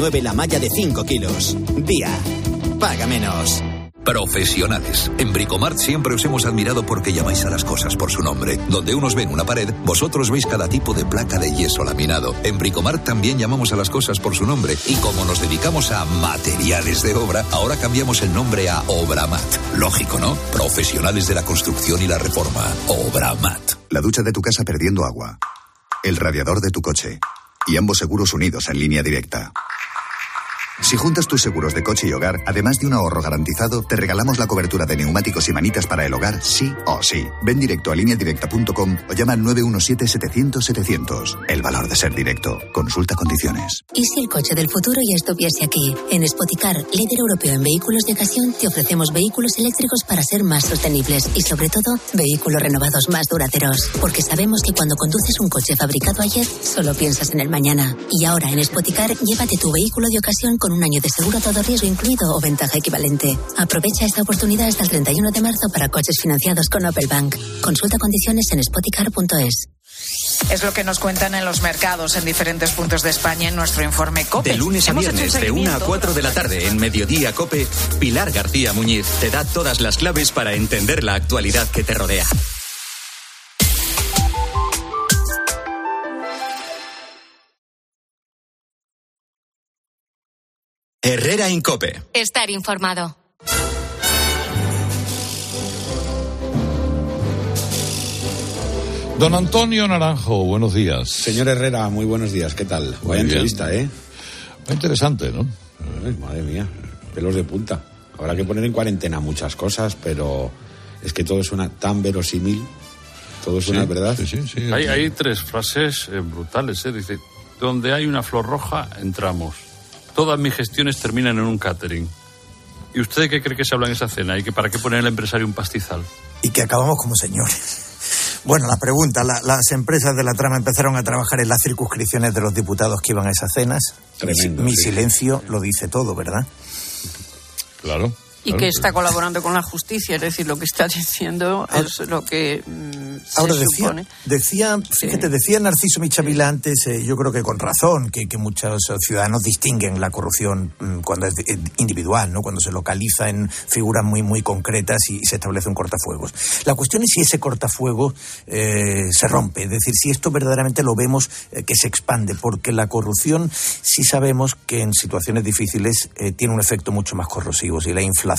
S16: la malla de 5 kilos. Día. Paga menos.
S17: Profesionales. En Bricomart siempre os hemos admirado porque llamáis a las cosas por su nombre. Donde unos ven una pared, vosotros veis cada tipo de placa de yeso laminado. En Bricomart también llamamos a las cosas por su nombre. Y como nos dedicamos a materiales de obra, ahora cambiamos el nombre a Obramat. Lógico, ¿no? Profesionales de la construcción y la reforma. Obramat.
S18: La ducha de tu casa perdiendo agua. El radiador de tu coche. Y ambos seguros unidos en línea directa. Si juntas tus seguros de coche y hogar, además de un ahorro garantizado, te regalamos la cobertura de neumáticos y manitas para el hogar, sí o sí. Ven directo a lineadirecta.com o llama al 917-700-700. El valor de ser directo. Consulta condiciones.
S14: ¿Y si el coche del futuro ya estuviese aquí? En Spoticar, líder europeo en vehículos de ocasión, te ofrecemos vehículos eléctricos para ser más sostenibles y, sobre todo, vehículos renovados más duraderos. Porque sabemos que cuando conduces un coche fabricado ayer, solo piensas en el mañana. Y ahora en Spoticar, llévate tu vehículo de ocasión con un año de seguro a todo riesgo incluido o ventaja equivalente. Aprovecha esta oportunidad hasta el 31 de marzo para coches financiados con Opel Bank. Consulta condiciones en spoticar.es.
S11: Es lo que nos cuentan en los mercados en diferentes puntos de España en nuestro informe COPE.
S12: De lunes a viernes, de 1 a
S11: seguimiento
S12: 4 de la tarde, en Mediodía Cope, Pilar García Muñiz te da todas las claves para entender la actualidad que te rodea. Herrera Incope.
S2: Estar informado.
S3: Don Antonio Naranjo, buenos días.
S19: Señor Herrera, muy buenos días. ¿Qué tal?
S3: Muy
S19: Vaya
S3: bien.
S19: entrevista, ¿eh?
S3: Muy interesante, ¿no?
S19: Ay, madre mía, pelos de punta. Habrá que poner en cuarentena muchas cosas, pero es que todo suena tan verosímil. Todo suena
S5: Sí,
S19: verdad.
S5: Hay, hay tres frases eh, brutales. ¿eh? Dice, donde hay una flor roja, entramos. Todas mis gestiones terminan en un catering. ¿Y usted qué cree que se habla en esa cena? ¿Y que para qué poner al empresario un pastizal?
S10: y que acabamos como señores. Bueno, la pregunta, la- las empresas de la trama empezaron a trabajar en las circunscripciones de los diputados que iban a esas cenas.
S19: Tremendo,
S10: Mi
S19: sí.
S10: silencio lo dice todo, ¿verdad?
S3: Claro.
S7: Y que está colaborando con la justicia, es decir, lo que está [LAUGHS] diciendo es lo que mm,
S10: Ahora
S7: se
S10: decía,
S7: supone.
S10: decía, fíjate, decía Narciso Michavila antes, eh, yo creo que con razón, que, que muchos ciudadanos distinguen la corrupción mm, cuando es eh, individual, ¿no? cuando se localiza en figuras muy, muy concretas y se establece un cortafuegos. La cuestión es si ese cortafuego eh, se rompe, es decir, si esto verdaderamente lo vemos que se expande, porque la corrupción sí sabemos que en situaciones difíciles tiene un efecto mucho más corrosivo. Y la inflación,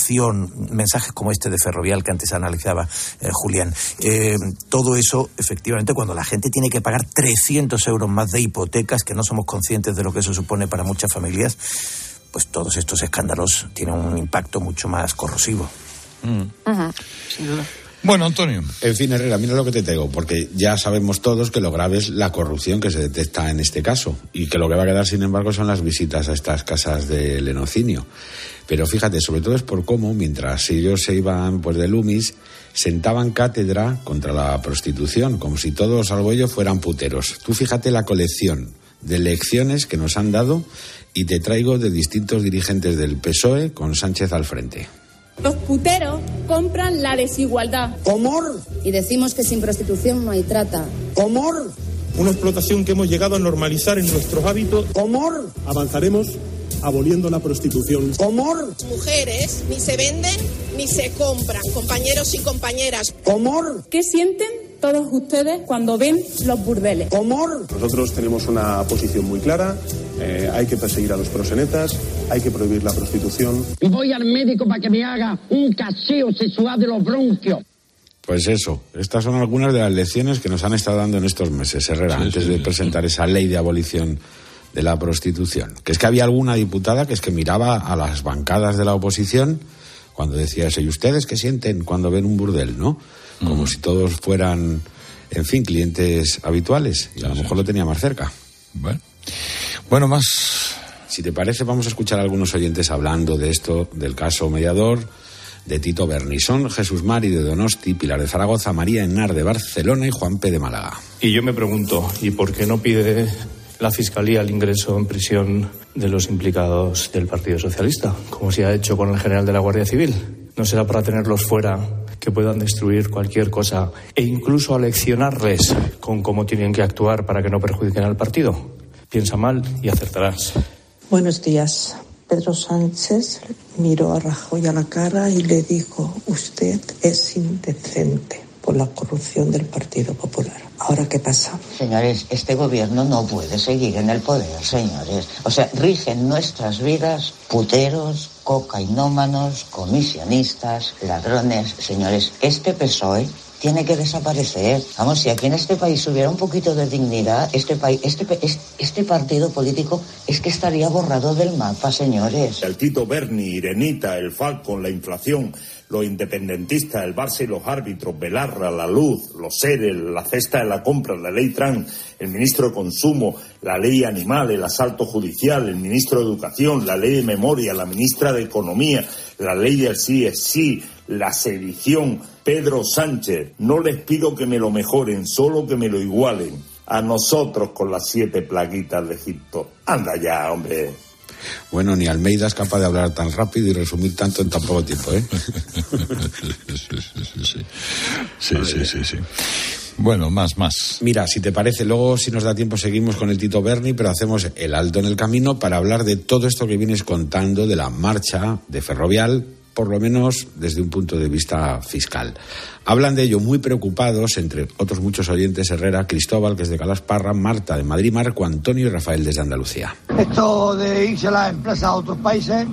S10: mensajes como este de Ferrovial que antes analizaba eh, Julián, eh, todo eso, efectivamente, cuando la gente tiene que pagar 300 euros más de hipotecas, que no somos conscientes de lo que eso supone para muchas familias, pues todos estos escándalos tienen un impacto mucho más corrosivo.
S7: Ujú, sin duda.
S3: Bueno, Antonio.
S19: En fin, Herrera, mira lo que te tengo, porque ya sabemos todos que lo grave es la corrupción que se detecta en este caso y que lo que va a quedar, sin embargo, son las visitas a estas casas de lenocinio. Pero fíjate, sobre todo es por cómo, mientras ellos se iban pues de Lumis, sentaban cátedra contra la prostitución, como si todos, salvo ellos, fueran puteros. Tú fíjate la colección de lecciones que nos han dado y te traigo de distintos dirigentes del PSOE con Sánchez al frente.
S20: Los puteros compran la desigualdad.
S21: Comor. Y decimos que sin prostitución no hay trata. Comor.
S22: Una explotación que hemos llegado a normalizar en nuestros hábitos.
S21: Comor.
S22: Avanzaremos aboliendo la prostitución.
S21: Comor.
S20: Mujeres ni se venden ni se compran, compañeros y compañeras.
S21: Comor.
S20: ¿Qué sienten todos ustedes cuando ven los burdeles?
S21: Comor.
S22: Nosotros tenemos una posición muy clara. eh, hay que perseguir a los prosenetas, hay que prohibir la prostitución.
S23: Voy al médico para que me haga un caseo sexual de los bronquios.
S19: Pues eso, estas son algunas de las lecciones que nos han estado dando en estos meses, Herrera, antes de presentar esa ley de abolición de la prostitución. Que es que había alguna diputada que es que miraba a las bancadas de la oposición cuando decía eso, ¿y ustedes qué sienten cuando ven un burdel, no? Como si todos fueran, en fin, clientes habituales. Y a lo mejor lo tenía más cerca.
S3: Bueno. Bueno, más.
S19: Si te parece, vamos a escuchar a algunos oyentes hablando de esto, del caso mediador, de Tito Bernison, Jesús Mari de Donosti, Pilar de Zaragoza, María Enar de Barcelona y Juan P. de Málaga.
S22: Y yo me pregunto, ¿y por qué no pide la Fiscalía el ingreso en prisión de los implicados del Partido Socialista, como se ha hecho con el general de la Guardia Civil? ¿No será para tenerlos fuera, que puedan destruir cualquier cosa e incluso aleccionarles con cómo tienen que actuar para que no perjudiquen al partido? Piensa mal y acertarás.
S24: Buenos días. Pedro Sánchez miró a Rajoy a la cara y le dijo, usted es indecente por la corrupción del Partido Popular. ¿Ahora qué pasa?
S18: Señores, este gobierno no puede seguir en el poder, señores. O sea, rigen nuestras vidas puteros, cocainómanos, comisionistas, ladrones. Señores, este PSOE tiene que desaparecer. Vamos, si aquí en este país hubiera un poquito de dignidad, este, país, este, este partido político es que estaría borrado del mapa, señores.
S25: El Tito Berni, Irenita, el Falcon, la inflación, los independentistas, el Barça y los árbitros, Belarra, la luz, los seres, la cesta de la compra, la ley trans, el ministro de Consumo, la ley animal, el asalto judicial, el ministro de Educación, la ley de memoria, la ministra de Economía, la ley del sí es sí, la sedición, Pedro Sánchez. No les pido que me lo mejoren, solo que me lo igualen. A nosotros con las siete plaguitas de Egipto. Anda ya, hombre.
S19: Bueno, ni Almeida es capaz de hablar tan rápido y resumir tanto en tan poco tiempo, ¿eh? [LAUGHS]
S3: Sí, sí, sí, sí. Bueno, más, más.
S19: Mira, si te parece, luego si nos da tiempo seguimos con el Tito Berni, pero hacemos el alto en el camino para hablar de todo esto que vienes contando de la marcha de Ferrovial, por lo menos desde un punto de vista fiscal. Hablan de ello muy preocupados, entre otros muchos oyentes, Herrera, Cristóbal, que es de Calasparra, Marta de Madrid, Marco Antonio y Rafael desde Andalucía.
S26: Esto de irse a las empresas a otros países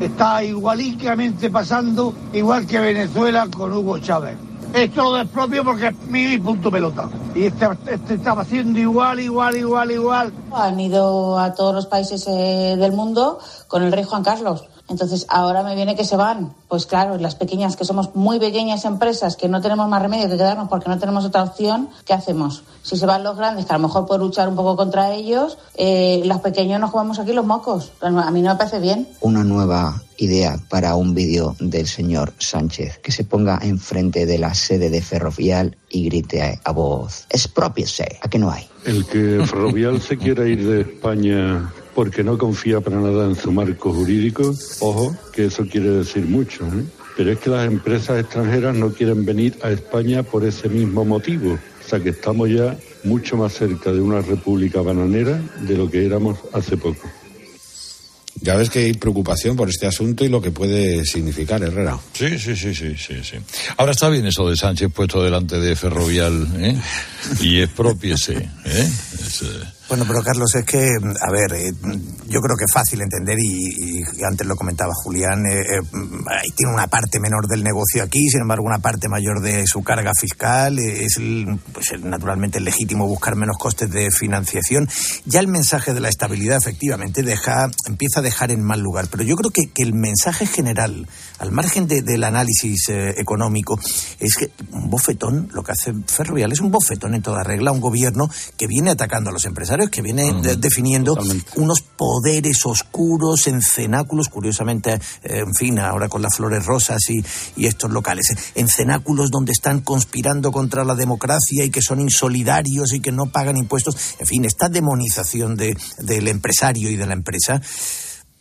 S26: está igualísimamente pasando, igual que Venezuela con Hugo Chávez. Esto lo despropio porque es mío y punto pelota. Y este, este estaba haciendo igual, igual, igual, igual.
S27: Han ido a todos los países eh, del mundo con el rey Juan Carlos. Entonces, ahora me viene que se van. Pues claro, las pequeñas, que somos muy pequeñas empresas, que no tenemos más remedio que quedarnos porque no tenemos otra opción, ¿qué hacemos? Si se van los grandes, que a lo mejor puedo luchar un poco contra ellos, eh, los pequeños nos jugamos aquí los mocos. A mí no me parece bien.
S28: Una nueva idea para un vídeo del señor Sánchez, que se ponga enfrente de la sede de Ferrovial y grite a voz, expropiese, ¿a que no hay?
S29: El que Ferrovial se quiera ir de España porque no confía para nada en su marco jurídico, ojo, que eso quiere decir mucho. ¿eh? Pero es que las empresas extranjeras no quieren venir a España por ese mismo motivo. O sea que estamos ya mucho más cerca de una república bananera de lo que éramos hace poco.
S19: Ya ves que hay preocupación por este asunto y lo que puede significar, Herrera.
S3: Sí, sí, sí, sí, sí, sí. Ahora está bien eso de Sánchez puesto delante de Ferrovial, ¿eh? Y expropiese, ¿eh? Es, eh,
S10: Bueno, pero Carlos, es que, a ver, eh, yo creo que es fácil entender y, y antes lo comentaba Julián, eh, eh, ahí tiene una parte menor del negocio aquí, sin embargo una parte mayor de su carga fiscal, es el, pues, naturalmente legítimo buscar menos costes de financiación. Ya el mensaje de la estabilidad efectivamente deja, empieza a dejar en mal lugar, pero yo creo que el mensaje general, al margen de- del análisis eh, económico, es que un bofetón, lo que hace Ferrovial es un bofetón en toda regla, un gobierno que viene atacando a los empresarios, que viene de- definiendo unos poderes oscuros en cenáculos, curiosamente, eh, en fin, ahora con las flores rosas y, y estos locales, en cenáculos donde están conspirando contra la democracia y que son insolidarios y que no pagan impuestos, en fin, esta demonización de, del empresario y de la empresa.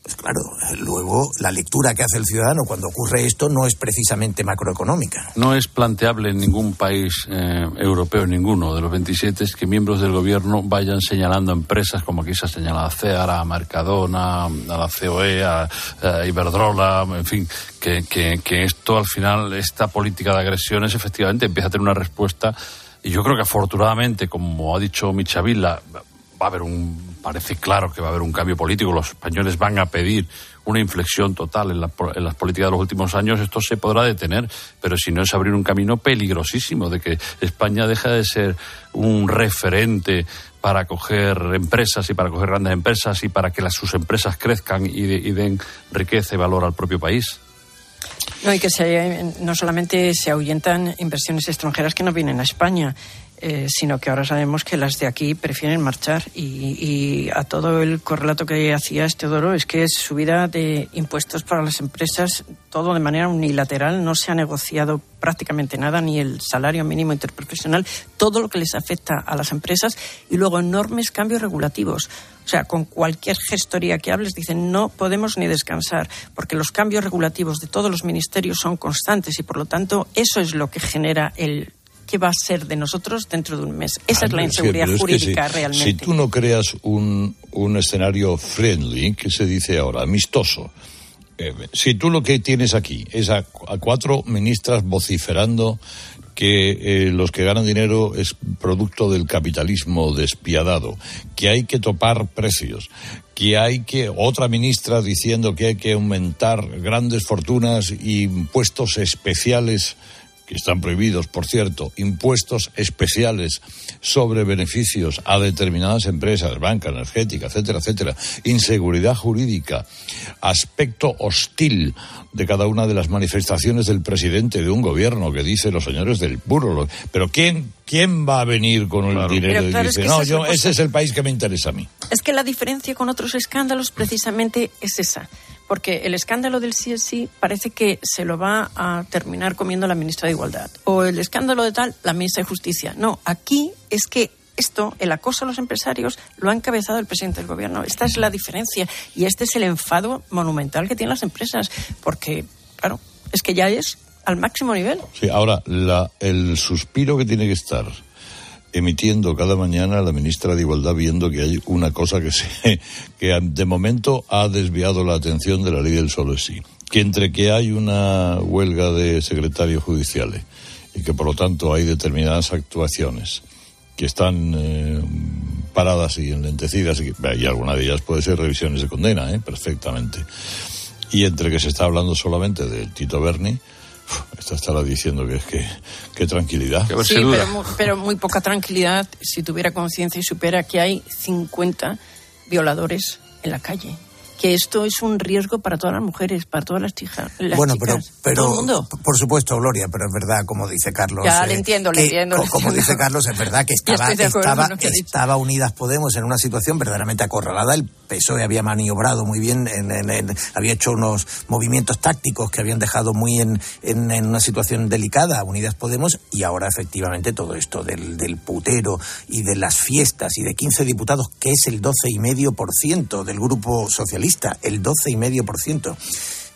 S10: Pues claro, luego la lectura que hace el ciudadano cuando ocurre esto no es precisamente macroeconómica.
S5: No es planteable en ningún país eh, europeo, ninguno de los 27, es que miembros del gobierno vayan señalando empresas como aquí se ha señalado a Ceara, a Mercadona, a la COE, a, a Iberdrola, en fin, que esto al final, esta política de agresiones efectivamente empieza a tener una respuesta y yo creo que afortunadamente, como ha dicho Michavila, va a haber un, parece claro que va a haber un cambio político, los españoles van a pedir una inflexión total en, la- en las políticas de los últimos años, esto se podrá detener, pero si no es abrir un camino peligrosísimo de que España deja de ser un referente para acoger empresas y para acoger grandes empresas y para que las, sus empresas crezcan y, de- y den riqueza y valor al propio país.
S7: No, y que se, no solamente se ahuyentan inversiones extranjeras que no vienen a España, eh, sino que ahora sabemos que las de aquí prefieren marchar. Y, y a todo el correlato que hacía este Doro es que es subida de impuestos para las empresas, todo de manera unilateral, no se ha negociado prácticamente nada, ni el salario mínimo interprofesional, todo lo que les afecta a las empresas y luego enormes cambios regulativos. O sea, con cualquier gestoría que hables dicen no podemos ni descansar, porque los cambios regulativos de todos los ministerios son constantes y por lo tanto eso es lo que genera el qué va a ser de nosotros dentro de un mes. Esa es la
S3: Sí,
S7: inseguridad
S3: pero es que
S7: jurídica
S3: si-
S7: realmente.
S3: Si tú no creas un, un escenario friendly, que se dice ahora, amistoso, eh, si tú lo que tienes aquí es a, a cuatro ministras vociferando que eh, los que ganan dinero es producto del capitalismo despiadado, que hay que topar precios, que hay que otra ministra diciendo que hay que aumentar grandes fortunas y impuestos especiales que están prohibidos, por cierto, impuestos especiales sobre beneficios a determinadas empresas, banca, energética, etcétera, etcétera, inseguridad jurídica, aspecto hostil de cada una de las manifestaciones del presidente de un gobierno que dice los señores del puro. Pero ¿quién, quién va a venir con el dinero
S7: Pero
S3: y
S7: claro, es
S3: dice,
S7: que
S3: no, yo,
S7: cosa.
S3: ese es el país que me interesa a mí?
S7: Es que la diferencia con otros escándalos precisamente es esa. Porque el escándalo del CSI parece que se lo va a terminar comiendo la ministra de Igualdad. O el escándalo de tal, la ministra de Justicia. No, aquí es que esto, el acoso a los empresarios, lo ha encabezado el presidente del gobierno. Esta es la diferencia. Y este es el enfado monumental que tienen las empresas. Porque, claro, es que ya es al máximo nivel.
S3: Sí, ahora, la, el suspiro que tiene que estar emitiendo cada mañana la ministra de Igualdad viendo que hay una cosa que se [LAUGHS] que de momento ha desviado la atención de la ley del solo sí, que entre que hay una huelga de secretarios judiciales y que por lo tanto hay determinadas actuaciones que están eh, paradas y enlentecidas y, y alguna de ellas puede ser revisiones de condena, ¿eh? perfectamente. Y entre que se está hablando solamente de Tito Berni, [SIGHS] Esta estará diciendo que es que, qué tranquilidad.
S7: Sí, pero, mu- pero muy poca tranquilidad si tuviera conciencia y supiera que hay 50 violadores en la calle. Que esto es un riesgo para todas las mujeres, para todas las, tija- las
S10: bueno,
S7: chicas,
S10: pero, pero
S7: todo el mundo.
S10: por supuesto, Gloria, pero es verdad, como dice Carlos. eh,
S7: Ya, le entiendo, le
S10: que,
S7: entiendo,
S10: Como dice [LAUGHS] Carlos, es verdad que estaba, estaba, estaba Unidas Podemos en una situación verdaderamente acorralada. El PSOE había maniobrado muy bien, en- en- en- había hecho unos movimientos tácticos que habían dejado muy en, en- en una situación delicada a Unidas Podemos y ahora efectivamente todo esto del, del putero y de las fiestas y de 15 diputados, que es el 12,5% del grupo socialista, el 12,5%.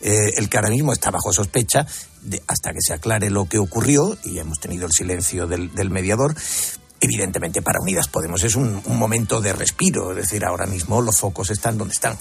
S10: Eh, el que ahora mismo está bajo sospecha de- hasta que se aclare lo que ocurrió y hemos tenido el silencio del, mediador. Evidentemente para Unidas Podemos es un, un momento de respiro, es decir, ahora mismo los focos están donde están.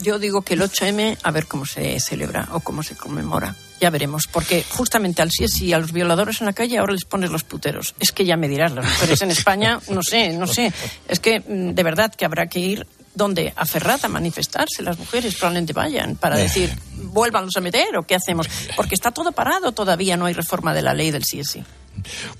S7: Yo digo que el 8M, a ver cómo se celebra o cómo se conmemora. Ya veremos, porque justamente al sí y a los violadores en la calle ahora les pones los puteros. Es que ya me dirás, las mujeres en España, no sé, no sé. Es que mm, de verdad que habrá que ir donde a Ferrat a manifestarse. Las mujeres probablemente vayan para
S3: Eh.
S7: decir, vuélvanlos a meter o qué hacemos. Porque está todo parado todavía, no hay reforma de la ley del sí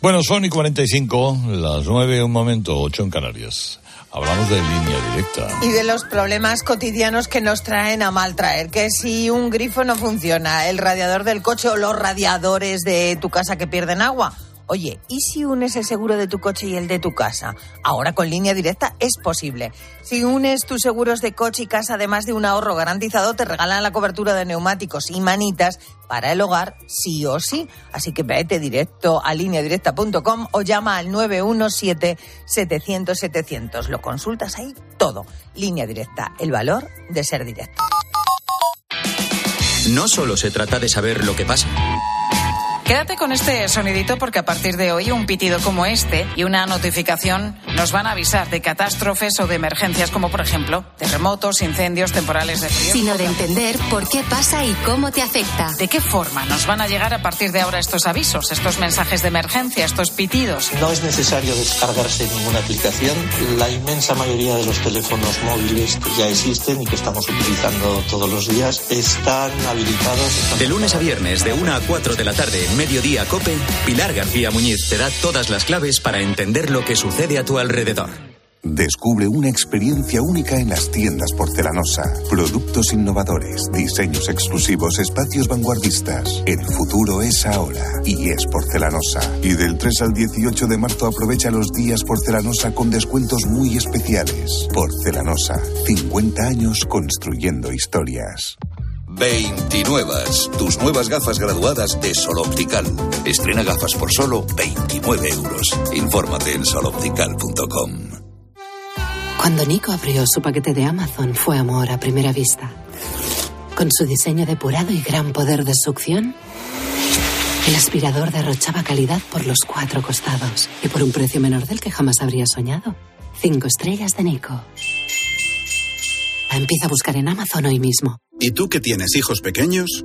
S3: Bueno, son y 45, las 9, un momento, 8 en Canarias. Hablamos de línea directa.
S11: Y de los problemas cotidianos que nos traen a mal traer. Que si un grifo no funciona, el radiador del coche o los radiadores de tu casa que pierden agua. Oye, ¿y si unes el seguro de tu coche y el de tu casa? Ahora con línea directa es posible. Si unes tus seguros de coche y casa, además de un ahorro garantizado, te regalan la cobertura de neumáticos y manitas para el hogar, sí o sí. Así que vete directo a lineadirecta.com o llama al 917-700-700. Lo consultas ahí todo. Línea directa, el valor de ser directo.
S1: No solo se trata de saber lo que pasa.
S12: Quédate con este sonidito porque a partir de hoy un pitido como este y una notificación nos van a avisar de catástrofes o de emergencias como por ejemplo terremotos, incendios, temporales de frío.
S2: Sino de entender por qué pasa y cómo te afecta.
S12: ¿De qué forma nos van a llegar a partir de ahora estos avisos, estos mensajes de emergencia, estos pitidos?
S30: No es necesario descargarse ninguna aplicación. La inmensa mayoría de los teléfonos móviles que ya existen y que estamos utilizando todos los días están habilitados.
S1: De lunes a viernes, de 1 a 4 de la tarde, Mediodía Cope, Pilar García Muñiz te da todas las claves para entender lo que sucede a tu alrededor.
S31: Descubre una experiencia única en las tiendas porcelanosa. Productos innovadores, diseños exclusivos, espacios vanguardistas. El futuro es ahora y es porcelanosa. Y del 3 al 18 de marzo aprovecha los días porcelanosa con descuentos muy especiales. Porcelanosa, 50 años construyendo historias.
S17: 29. Tus nuevas gafas graduadas de Sol Optical. Estrena gafas por solo 29 euros. Infórmate en soloptical.com.
S32: Cuando Nico abrió su paquete de Amazon fue amor a primera vista. Con su diseño depurado y gran poder de succión, el aspirador derrochaba calidad por los cuatro costados y por un precio menor del que jamás habría soñado. Cinco estrellas de Nico. Empieza a buscar en Amazon hoy mismo.
S33: ¿Y tú que tienes hijos pequeños?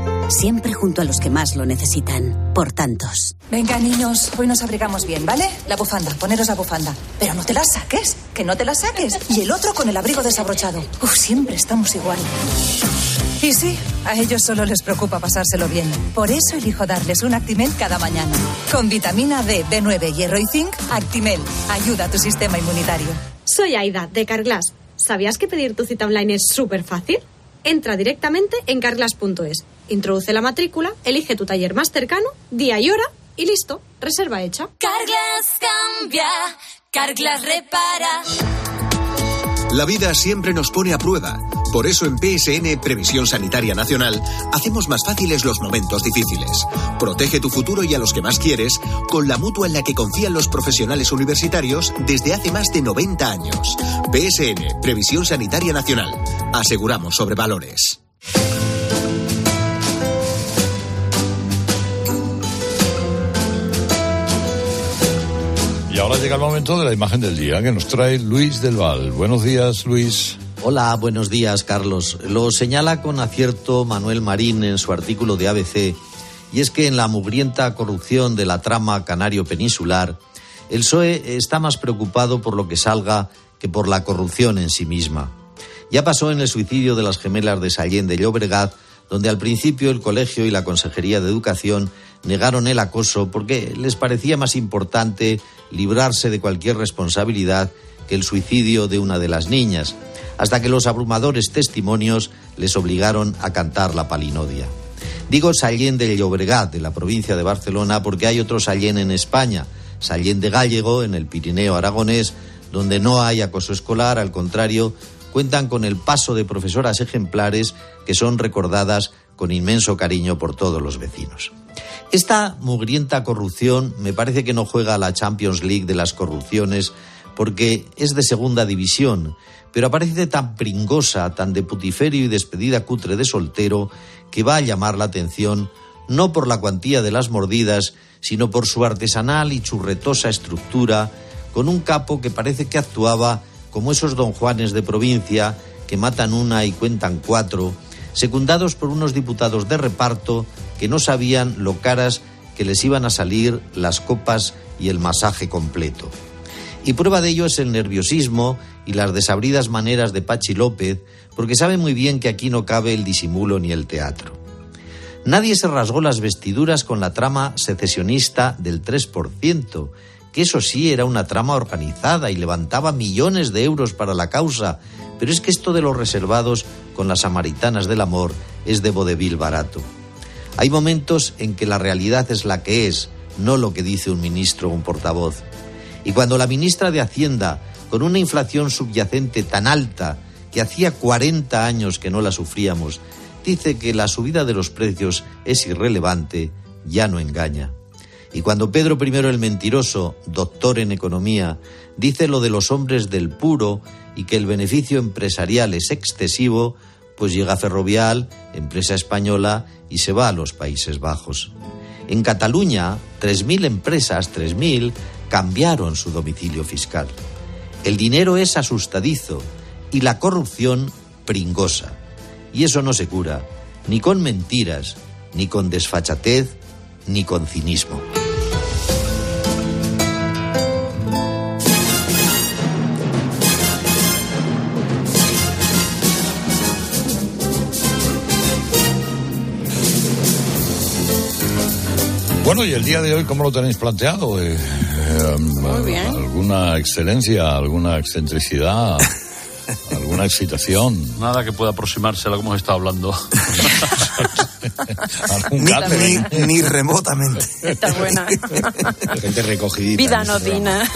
S34: Siempre junto a los que más lo necesitan. Por tantos.
S35: Venga, niños, hoy nos abrigamos bien, ¿vale? La bufanda, poneros la bufanda. Pero no te la saques, que no te la saques. Y el otro con el abrigo desabrochado. Uf, siempre estamos igual. Y sí, a ellos solo les preocupa pasárselo bien. Por eso elijo darles un Actimel cada mañana. Con vitamina D, B9, hierro y zinc, Actimel ayuda a tu sistema inmunitario.
S36: Soy Aida, de Carglass. ¿Sabías que pedir tu cita online es súper fácil? Entra directamente en carglass.es, introduce la matrícula, elige tu taller más cercano, día y hora y listo, reserva hecha.
S37: Carglass cambia, Carglass repara.
S38: La vida siempre nos pone a prueba.
S39: Por eso en PSN Previsión Sanitaria Nacional hacemos más fáciles los momentos difíciles. Protege tu futuro y a los que más quieres con la mutua en la que confían los profesionales universitarios desde hace más de 90 años. PSN Previsión Sanitaria Nacional. Aseguramos sobre valores.
S3: Y ahora llega el momento de la imagen del día que nos trae Luis del Val. Buenos días, Luis.
S40: Hola, buenos días, Carlos. Lo señala con acierto Manuel Marín en su artículo de ABC, y es que en la mugrienta corrupción de la trama canario peninsular, el PSOE está más preocupado por lo que salga que por la corrupción en sí misma. Ya pasó en el suicidio de las gemelas de Sallén de Llobregat, donde al principio el colegio y la Consejería de Educación negaron el acoso porque les parecía más importante librarse de cualquier responsabilidad el suicidio de una de las niñas, hasta que los abrumadores testimonios les obligaron a cantar la palinodia. Digo Sallén de Llobregat, de la provincia de Barcelona, porque hay otro Sallén en España, Sallén de Gallego, en el Pirineo aragonés, donde no hay acoso escolar, al contrario, cuentan con el paso de profesoras ejemplares que son recordadas con inmenso cariño por todos los vecinos. Esta mugrienta corrupción me parece que no juega a la Champions League de las corrupciones porque es de segunda división, pero aparece tan pringosa, tan de putiferio y despedida cutre de soltero que va a llamar la atención no por la cuantía de las mordidas, sino por su artesanal y churretosa estructura, con un capo que parece que actuaba como esos don Juanes de provincia que matan una y cuentan cuatro, secundados por unos diputados de reparto que no sabían lo caras que les iban a salir las copas y el masaje completo. Y prueba de ello es el nerviosismo y las desabridas maneras de Pachi López, porque sabe muy bien que aquí no cabe el disimulo ni el teatro. Nadie se rasgó las vestiduras con la trama secesionista del 3%, que eso sí era una trama organizada y levantaba millones de euros para la causa, pero es que esto de los reservados con las samaritanas del amor es de vodevil barato. Hay momentos en que la realidad es la que es, no lo que dice un ministro o un portavoz. Y cuando la ministra de Hacienda, con una inflación subyacente tan alta que hacía 40 años que no la sufríamos, dice que la subida de los precios es irrelevante, ya no engaña. Y cuando Pedro I el Mentiroso, doctor en economía, dice lo de los hombres del puro y que el beneficio empresarial es excesivo, pues llega Ferrovial, empresa española, y se va a los Países Bajos. En Cataluña, 3.000 empresas, 3.000, cambiaron su domicilio fiscal. El dinero es asustadizo y la corrupción pringosa. Y eso no se cura, ni con mentiras, ni con desfachatez, ni con cinismo.
S3: Bueno, y el día de hoy, ¿cómo lo tenéis planteado? Eh, eh,
S7: Muy bien.
S3: ¿Alguna excelencia, alguna excentricidad, alguna excitación?
S5: Nada que pueda aproximarse a lo que hemos estado hablando. [LAUGHS]
S3: ¿Algún
S10: Ni,
S3: catering?
S10: ni- ni remotamente.
S7: Está buena.
S41: Gente recogidita.
S7: Vida notina.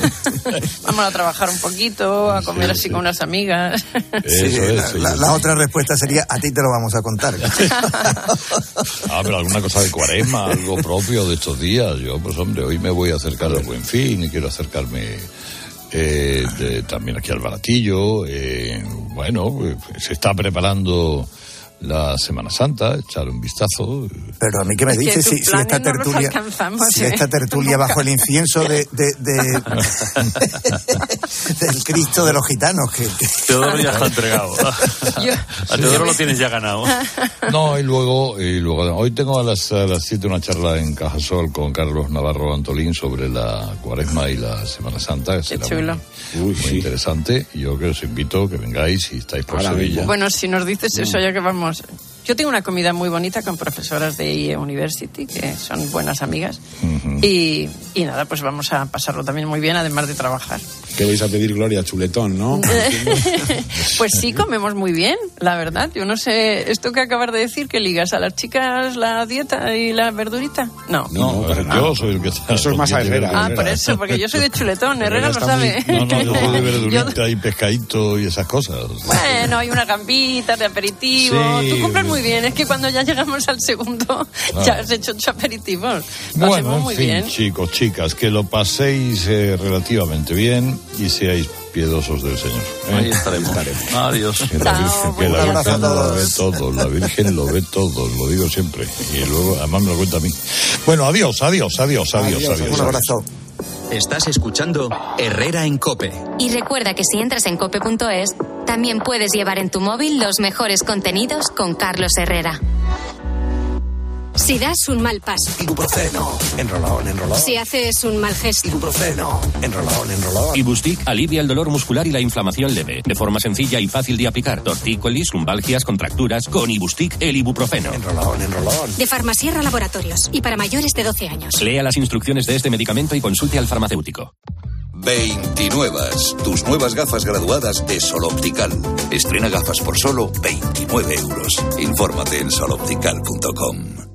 S7: Vamos a trabajar un poquito, a comer así con unas amigas.
S10: Sí, la, la- la otra respuesta sería, a ti te lo vamos a contar. [LAUGHS]
S3: Ah, pero alguna cosa de cuaresma, algo propio de estos días. Yo, pues hombre, hoy me voy a acercar al Buen Fin y quiero acercarme eh, de- también aquí al Baratillo. eh, bueno, eh, se está preparando la Semana Santa, echar un vistazo.
S10: Pero a mí que me dices si, si esta
S7: no
S10: tertulia,
S7: alcanzamos,
S10: si
S7: ¿eh?
S10: esta tertulia bajo el incienso de, de- de- [LAUGHS] del Cristo de los gitanos, que,
S5: Teodoro ya está entregado. A Teodoro lo tienes ya ganado.
S3: No, y luego, y luego hoy tengo a las, a las 7 una charla en Cajasol con Carlos Navarro Antolín sobre la cuaresma y la Semana Santa. que será
S7: chulo.
S3: Muy, muy interesante. Y yo que os invito que vengáis si estáis por
S41: Ahora
S3: Sevilla.
S7: Bueno, si nos dices eso, ya que vamos. Johnson. Yo tengo una comida muy bonita con profesoras de IE University, que son buenas amigas. y, y nada, pues vamos a pasarlo también muy bien, además de trabajar.
S19: ¿Qué vais a pedir, Gloria? Chuletón, ¿no? [LAUGHS] [LAUGHS]
S7: pues sí, comemos muy bien, la verdad. Yo no sé, esto que acabas de decir, que ligas a las chicas la dieta y la verdurita. No.
S3: No, pero yo soy el que está.
S19: Eso es más a Herrera.
S7: Ah, por eso, porque yo soy de chuletón, Herrera lo sabe.
S3: No, no, yo soy de [LAUGHS] verdurita y pescadito y esas cosas.
S7: Bueno, hay una gambita de aperitivo.
S3: Sí.
S7: Tú compras muy bien, es que cuando ya llegamos al segundo, ya has hecho ocho aperitivos. Lo
S3: Bueno, en
S7: muy
S3: fin,
S7: bien.
S3: chicos, chicas, que lo paséis eh, relativamente bien y seáis piedosos del Señor. ¿eh?
S5: Ahí estaremos. Adiós.
S3: Que la Virgen, que la Virgen lo ve todo, la Virgen lo ve todo, lo digo siempre. Y luego, además me lo cuenta a mí. Bueno, adiós, adiós, adiós, adiós,
S10: Adiós,
S3: adiós.
S10: un abrazo. Estás escuchando Herrera en Cope.
S2: Y recuerda que si entras en cope.es, también puedes llevar en tu móvil los mejores contenidos con Carlos Herrera.
S42: Si das un mal paso.
S43: Ibuprofeno. Enrolón, enrolón.
S42: Si haces un mal gesto.
S43: Ibuprofeno. Enrolón, enrolón.
S44: Ibustic alivia el dolor muscular y la inflamación leve, de forma sencilla y fácil de aplicar. Tortícolis, lumbalgias, contracturas, con Ibustic el ibuprofeno.
S43: Enrolón, enrolón.
S42: De Farmasierra Laboratorios. Y para mayores de 12 años.
S44: Lea las instrucciones de este medicamento y consulte al farmacéutico.
S17: 29. Tus nuevas gafas graduadas de Sol Optical. Estrena gafas por solo 29 euros. Infórmate en soloptical.com.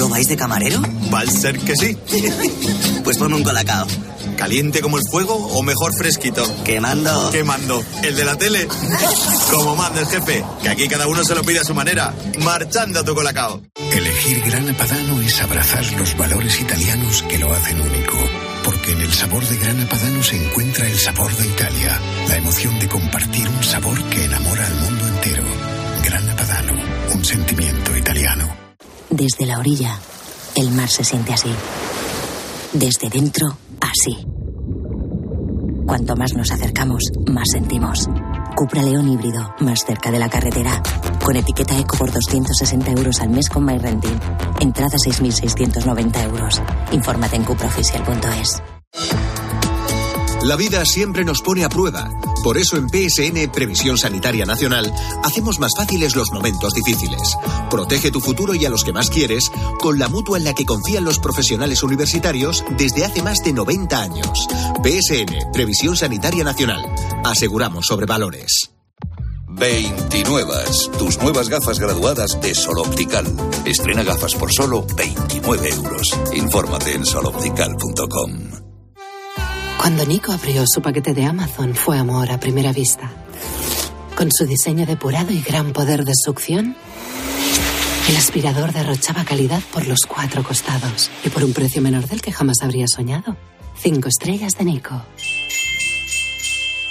S45: ¿Arturo vais de camarero?
S33: Va a ser que sí. [LAUGHS]
S45: Pues ponme un colacao.
S33: ¿Caliente como el fuego o mejor fresquito?
S45: Quemando.
S33: Quemando. ¿El de la tele? [LAUGHS] Como manda el jefe, que aquí cada uno se lo pide a su manera. Marchando a tu colacao.
S31: Elegir Grana Padano es abrazar los valores italianos que lo hacen único. Porque en el sabor de Grana Padano se encuentra el sabor de Italia, la emoción de compartir un sabor que enamora al mundo entero. Grana Padano, un sentimiento italiano.
S34: Desde la orilla, el mar se siente así. Desde dentro, así. Cuanto más nos acercamos, más sentimos. Cupra León híbrido, más cerca de la carretera. Con etiqueta eco por 260 euros al mes con MyRenting. Entrada 6.690 euros. Infórmate en cupraoficial.es.
S39: La vida siempre nos pone a prueba. Por eso en PSN Previsión Sanitaria Nacional hacemos más fáciles los momentos difíciles. Protege tu futuro y a los que más quieres con la mutua en la que confían los profesionales universitarios desde hace más de 90 años. PSN Previsión Sanitaria Nacional. Aseguramos sobre valores.
S17: 29. Tus nuevas gafas graduadas de Sol Optical. Estrena gafas por solo 29 euros. Infórmate en soloptical.com.
S46: Cuando Nico abrió su paquete de Amazon fue amor a primera vista. Con su diseño depurado y gran poder de succión, el aspirador derrochaba calidad por los cuatro costados y por un precio menor del que jamás habría soñado. Cinco estrellas de Nico.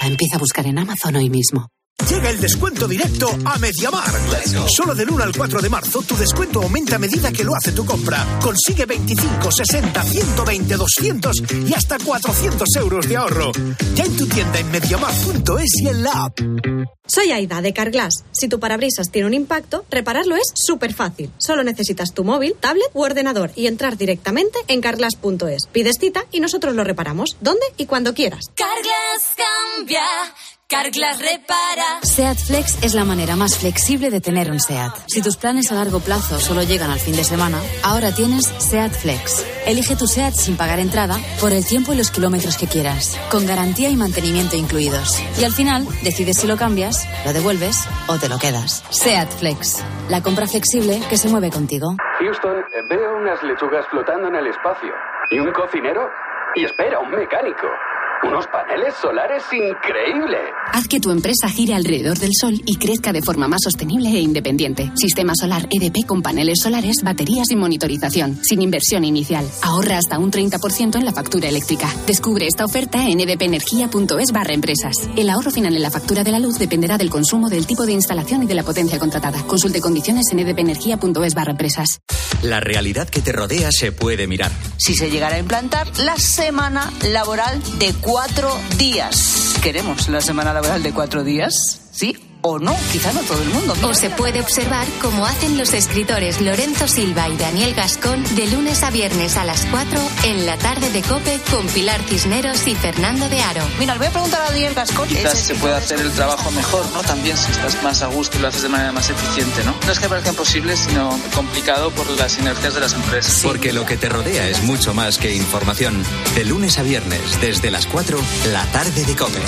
S46: Empieza a buscar en Amazon hoy mismo.
S47: Llega el descuento directo a Mediamar. Solo del 1 al 4 de marzo tu descuento aumenta a medida que lo hace tu compra. Consigue 25, 60, 120, 200 y hasta 400 euros de ahorro. Ya en tu tienda en mediamar.es y en la app.
S36: Soy Aida de Carglass. Si tu parabrisas tiene un impacto, repararlo es súper fácil. Solo necesitas tu móvil, tablet u ordenador y entrar directamente en carglass.es. Pides cita y nosotros lo reparamos. ¿Dónde y cuando quieras?
S48: Carglass cambia, Carglass repara.
S13: SEAT Flex es la manera más flexible de tener un SEAT. Si tus planes a largo plazo solo llegan al fin de semana, ahora tienes SEAT Flex. Elige tu SEAT sin pagar entrada por el tiempo y los kilómetros que quieras, con garantía y mantenimiento incluidos. Y al final, decides si lo cambias, lo devuelves o te lo quedas. SEAT Flex. La compra flexible que se mueve contigo.
S15: Houston, veo unas lechugas flotando en el espacio. ¿Y un cocinero? Y espera, un mecánico. Unos paneles solares increíbles.
S49: Haz que tu empresa gire alrededor del sol y crezca de forma más sostenible e independiente. Sistema solar EDP con paneles solares, baterías y monitorización, sin inversión inicial. Ahorra hasta un 30% en la factura eléctrica. Descubre esta oferta en edpenergia.es barra empresas. El ahorro final en la factura de la luz dependerá del consumo, del tipo de instalación y de la potencia contratada. Consulte condiciones en edpenergia.es barra empresas.
S50: La realidad que te rodea se puede mirar.
S51: Si se llegara a implantar la semana laboral de cuatro días. ¿Queremos la semana laboral de cuatro días? ¿Sí o no? Quizá no todo el mundo.
S2: O se puede observar cómo hacen los escritores Lorenzo Silva y Daniel Gascón de lunes a viernes a las 4 en la tarde de Cope con Pilar Cisneros y Fernando de Aro.
S51: Mira, le voy a preguntar a Daniel Gascón.
S12: Quizás se puede hacer el trabajo mejor, ¿no? También si estás más a gusto y lo haces de manera más eficiente, ¿no? No es que parezca imposible, sino complicado por las sinergias de las empresas.
S50: Porque lo que te rodea es mucho más que información. De lunes a viernes, desde las 4, la tarde de Cope.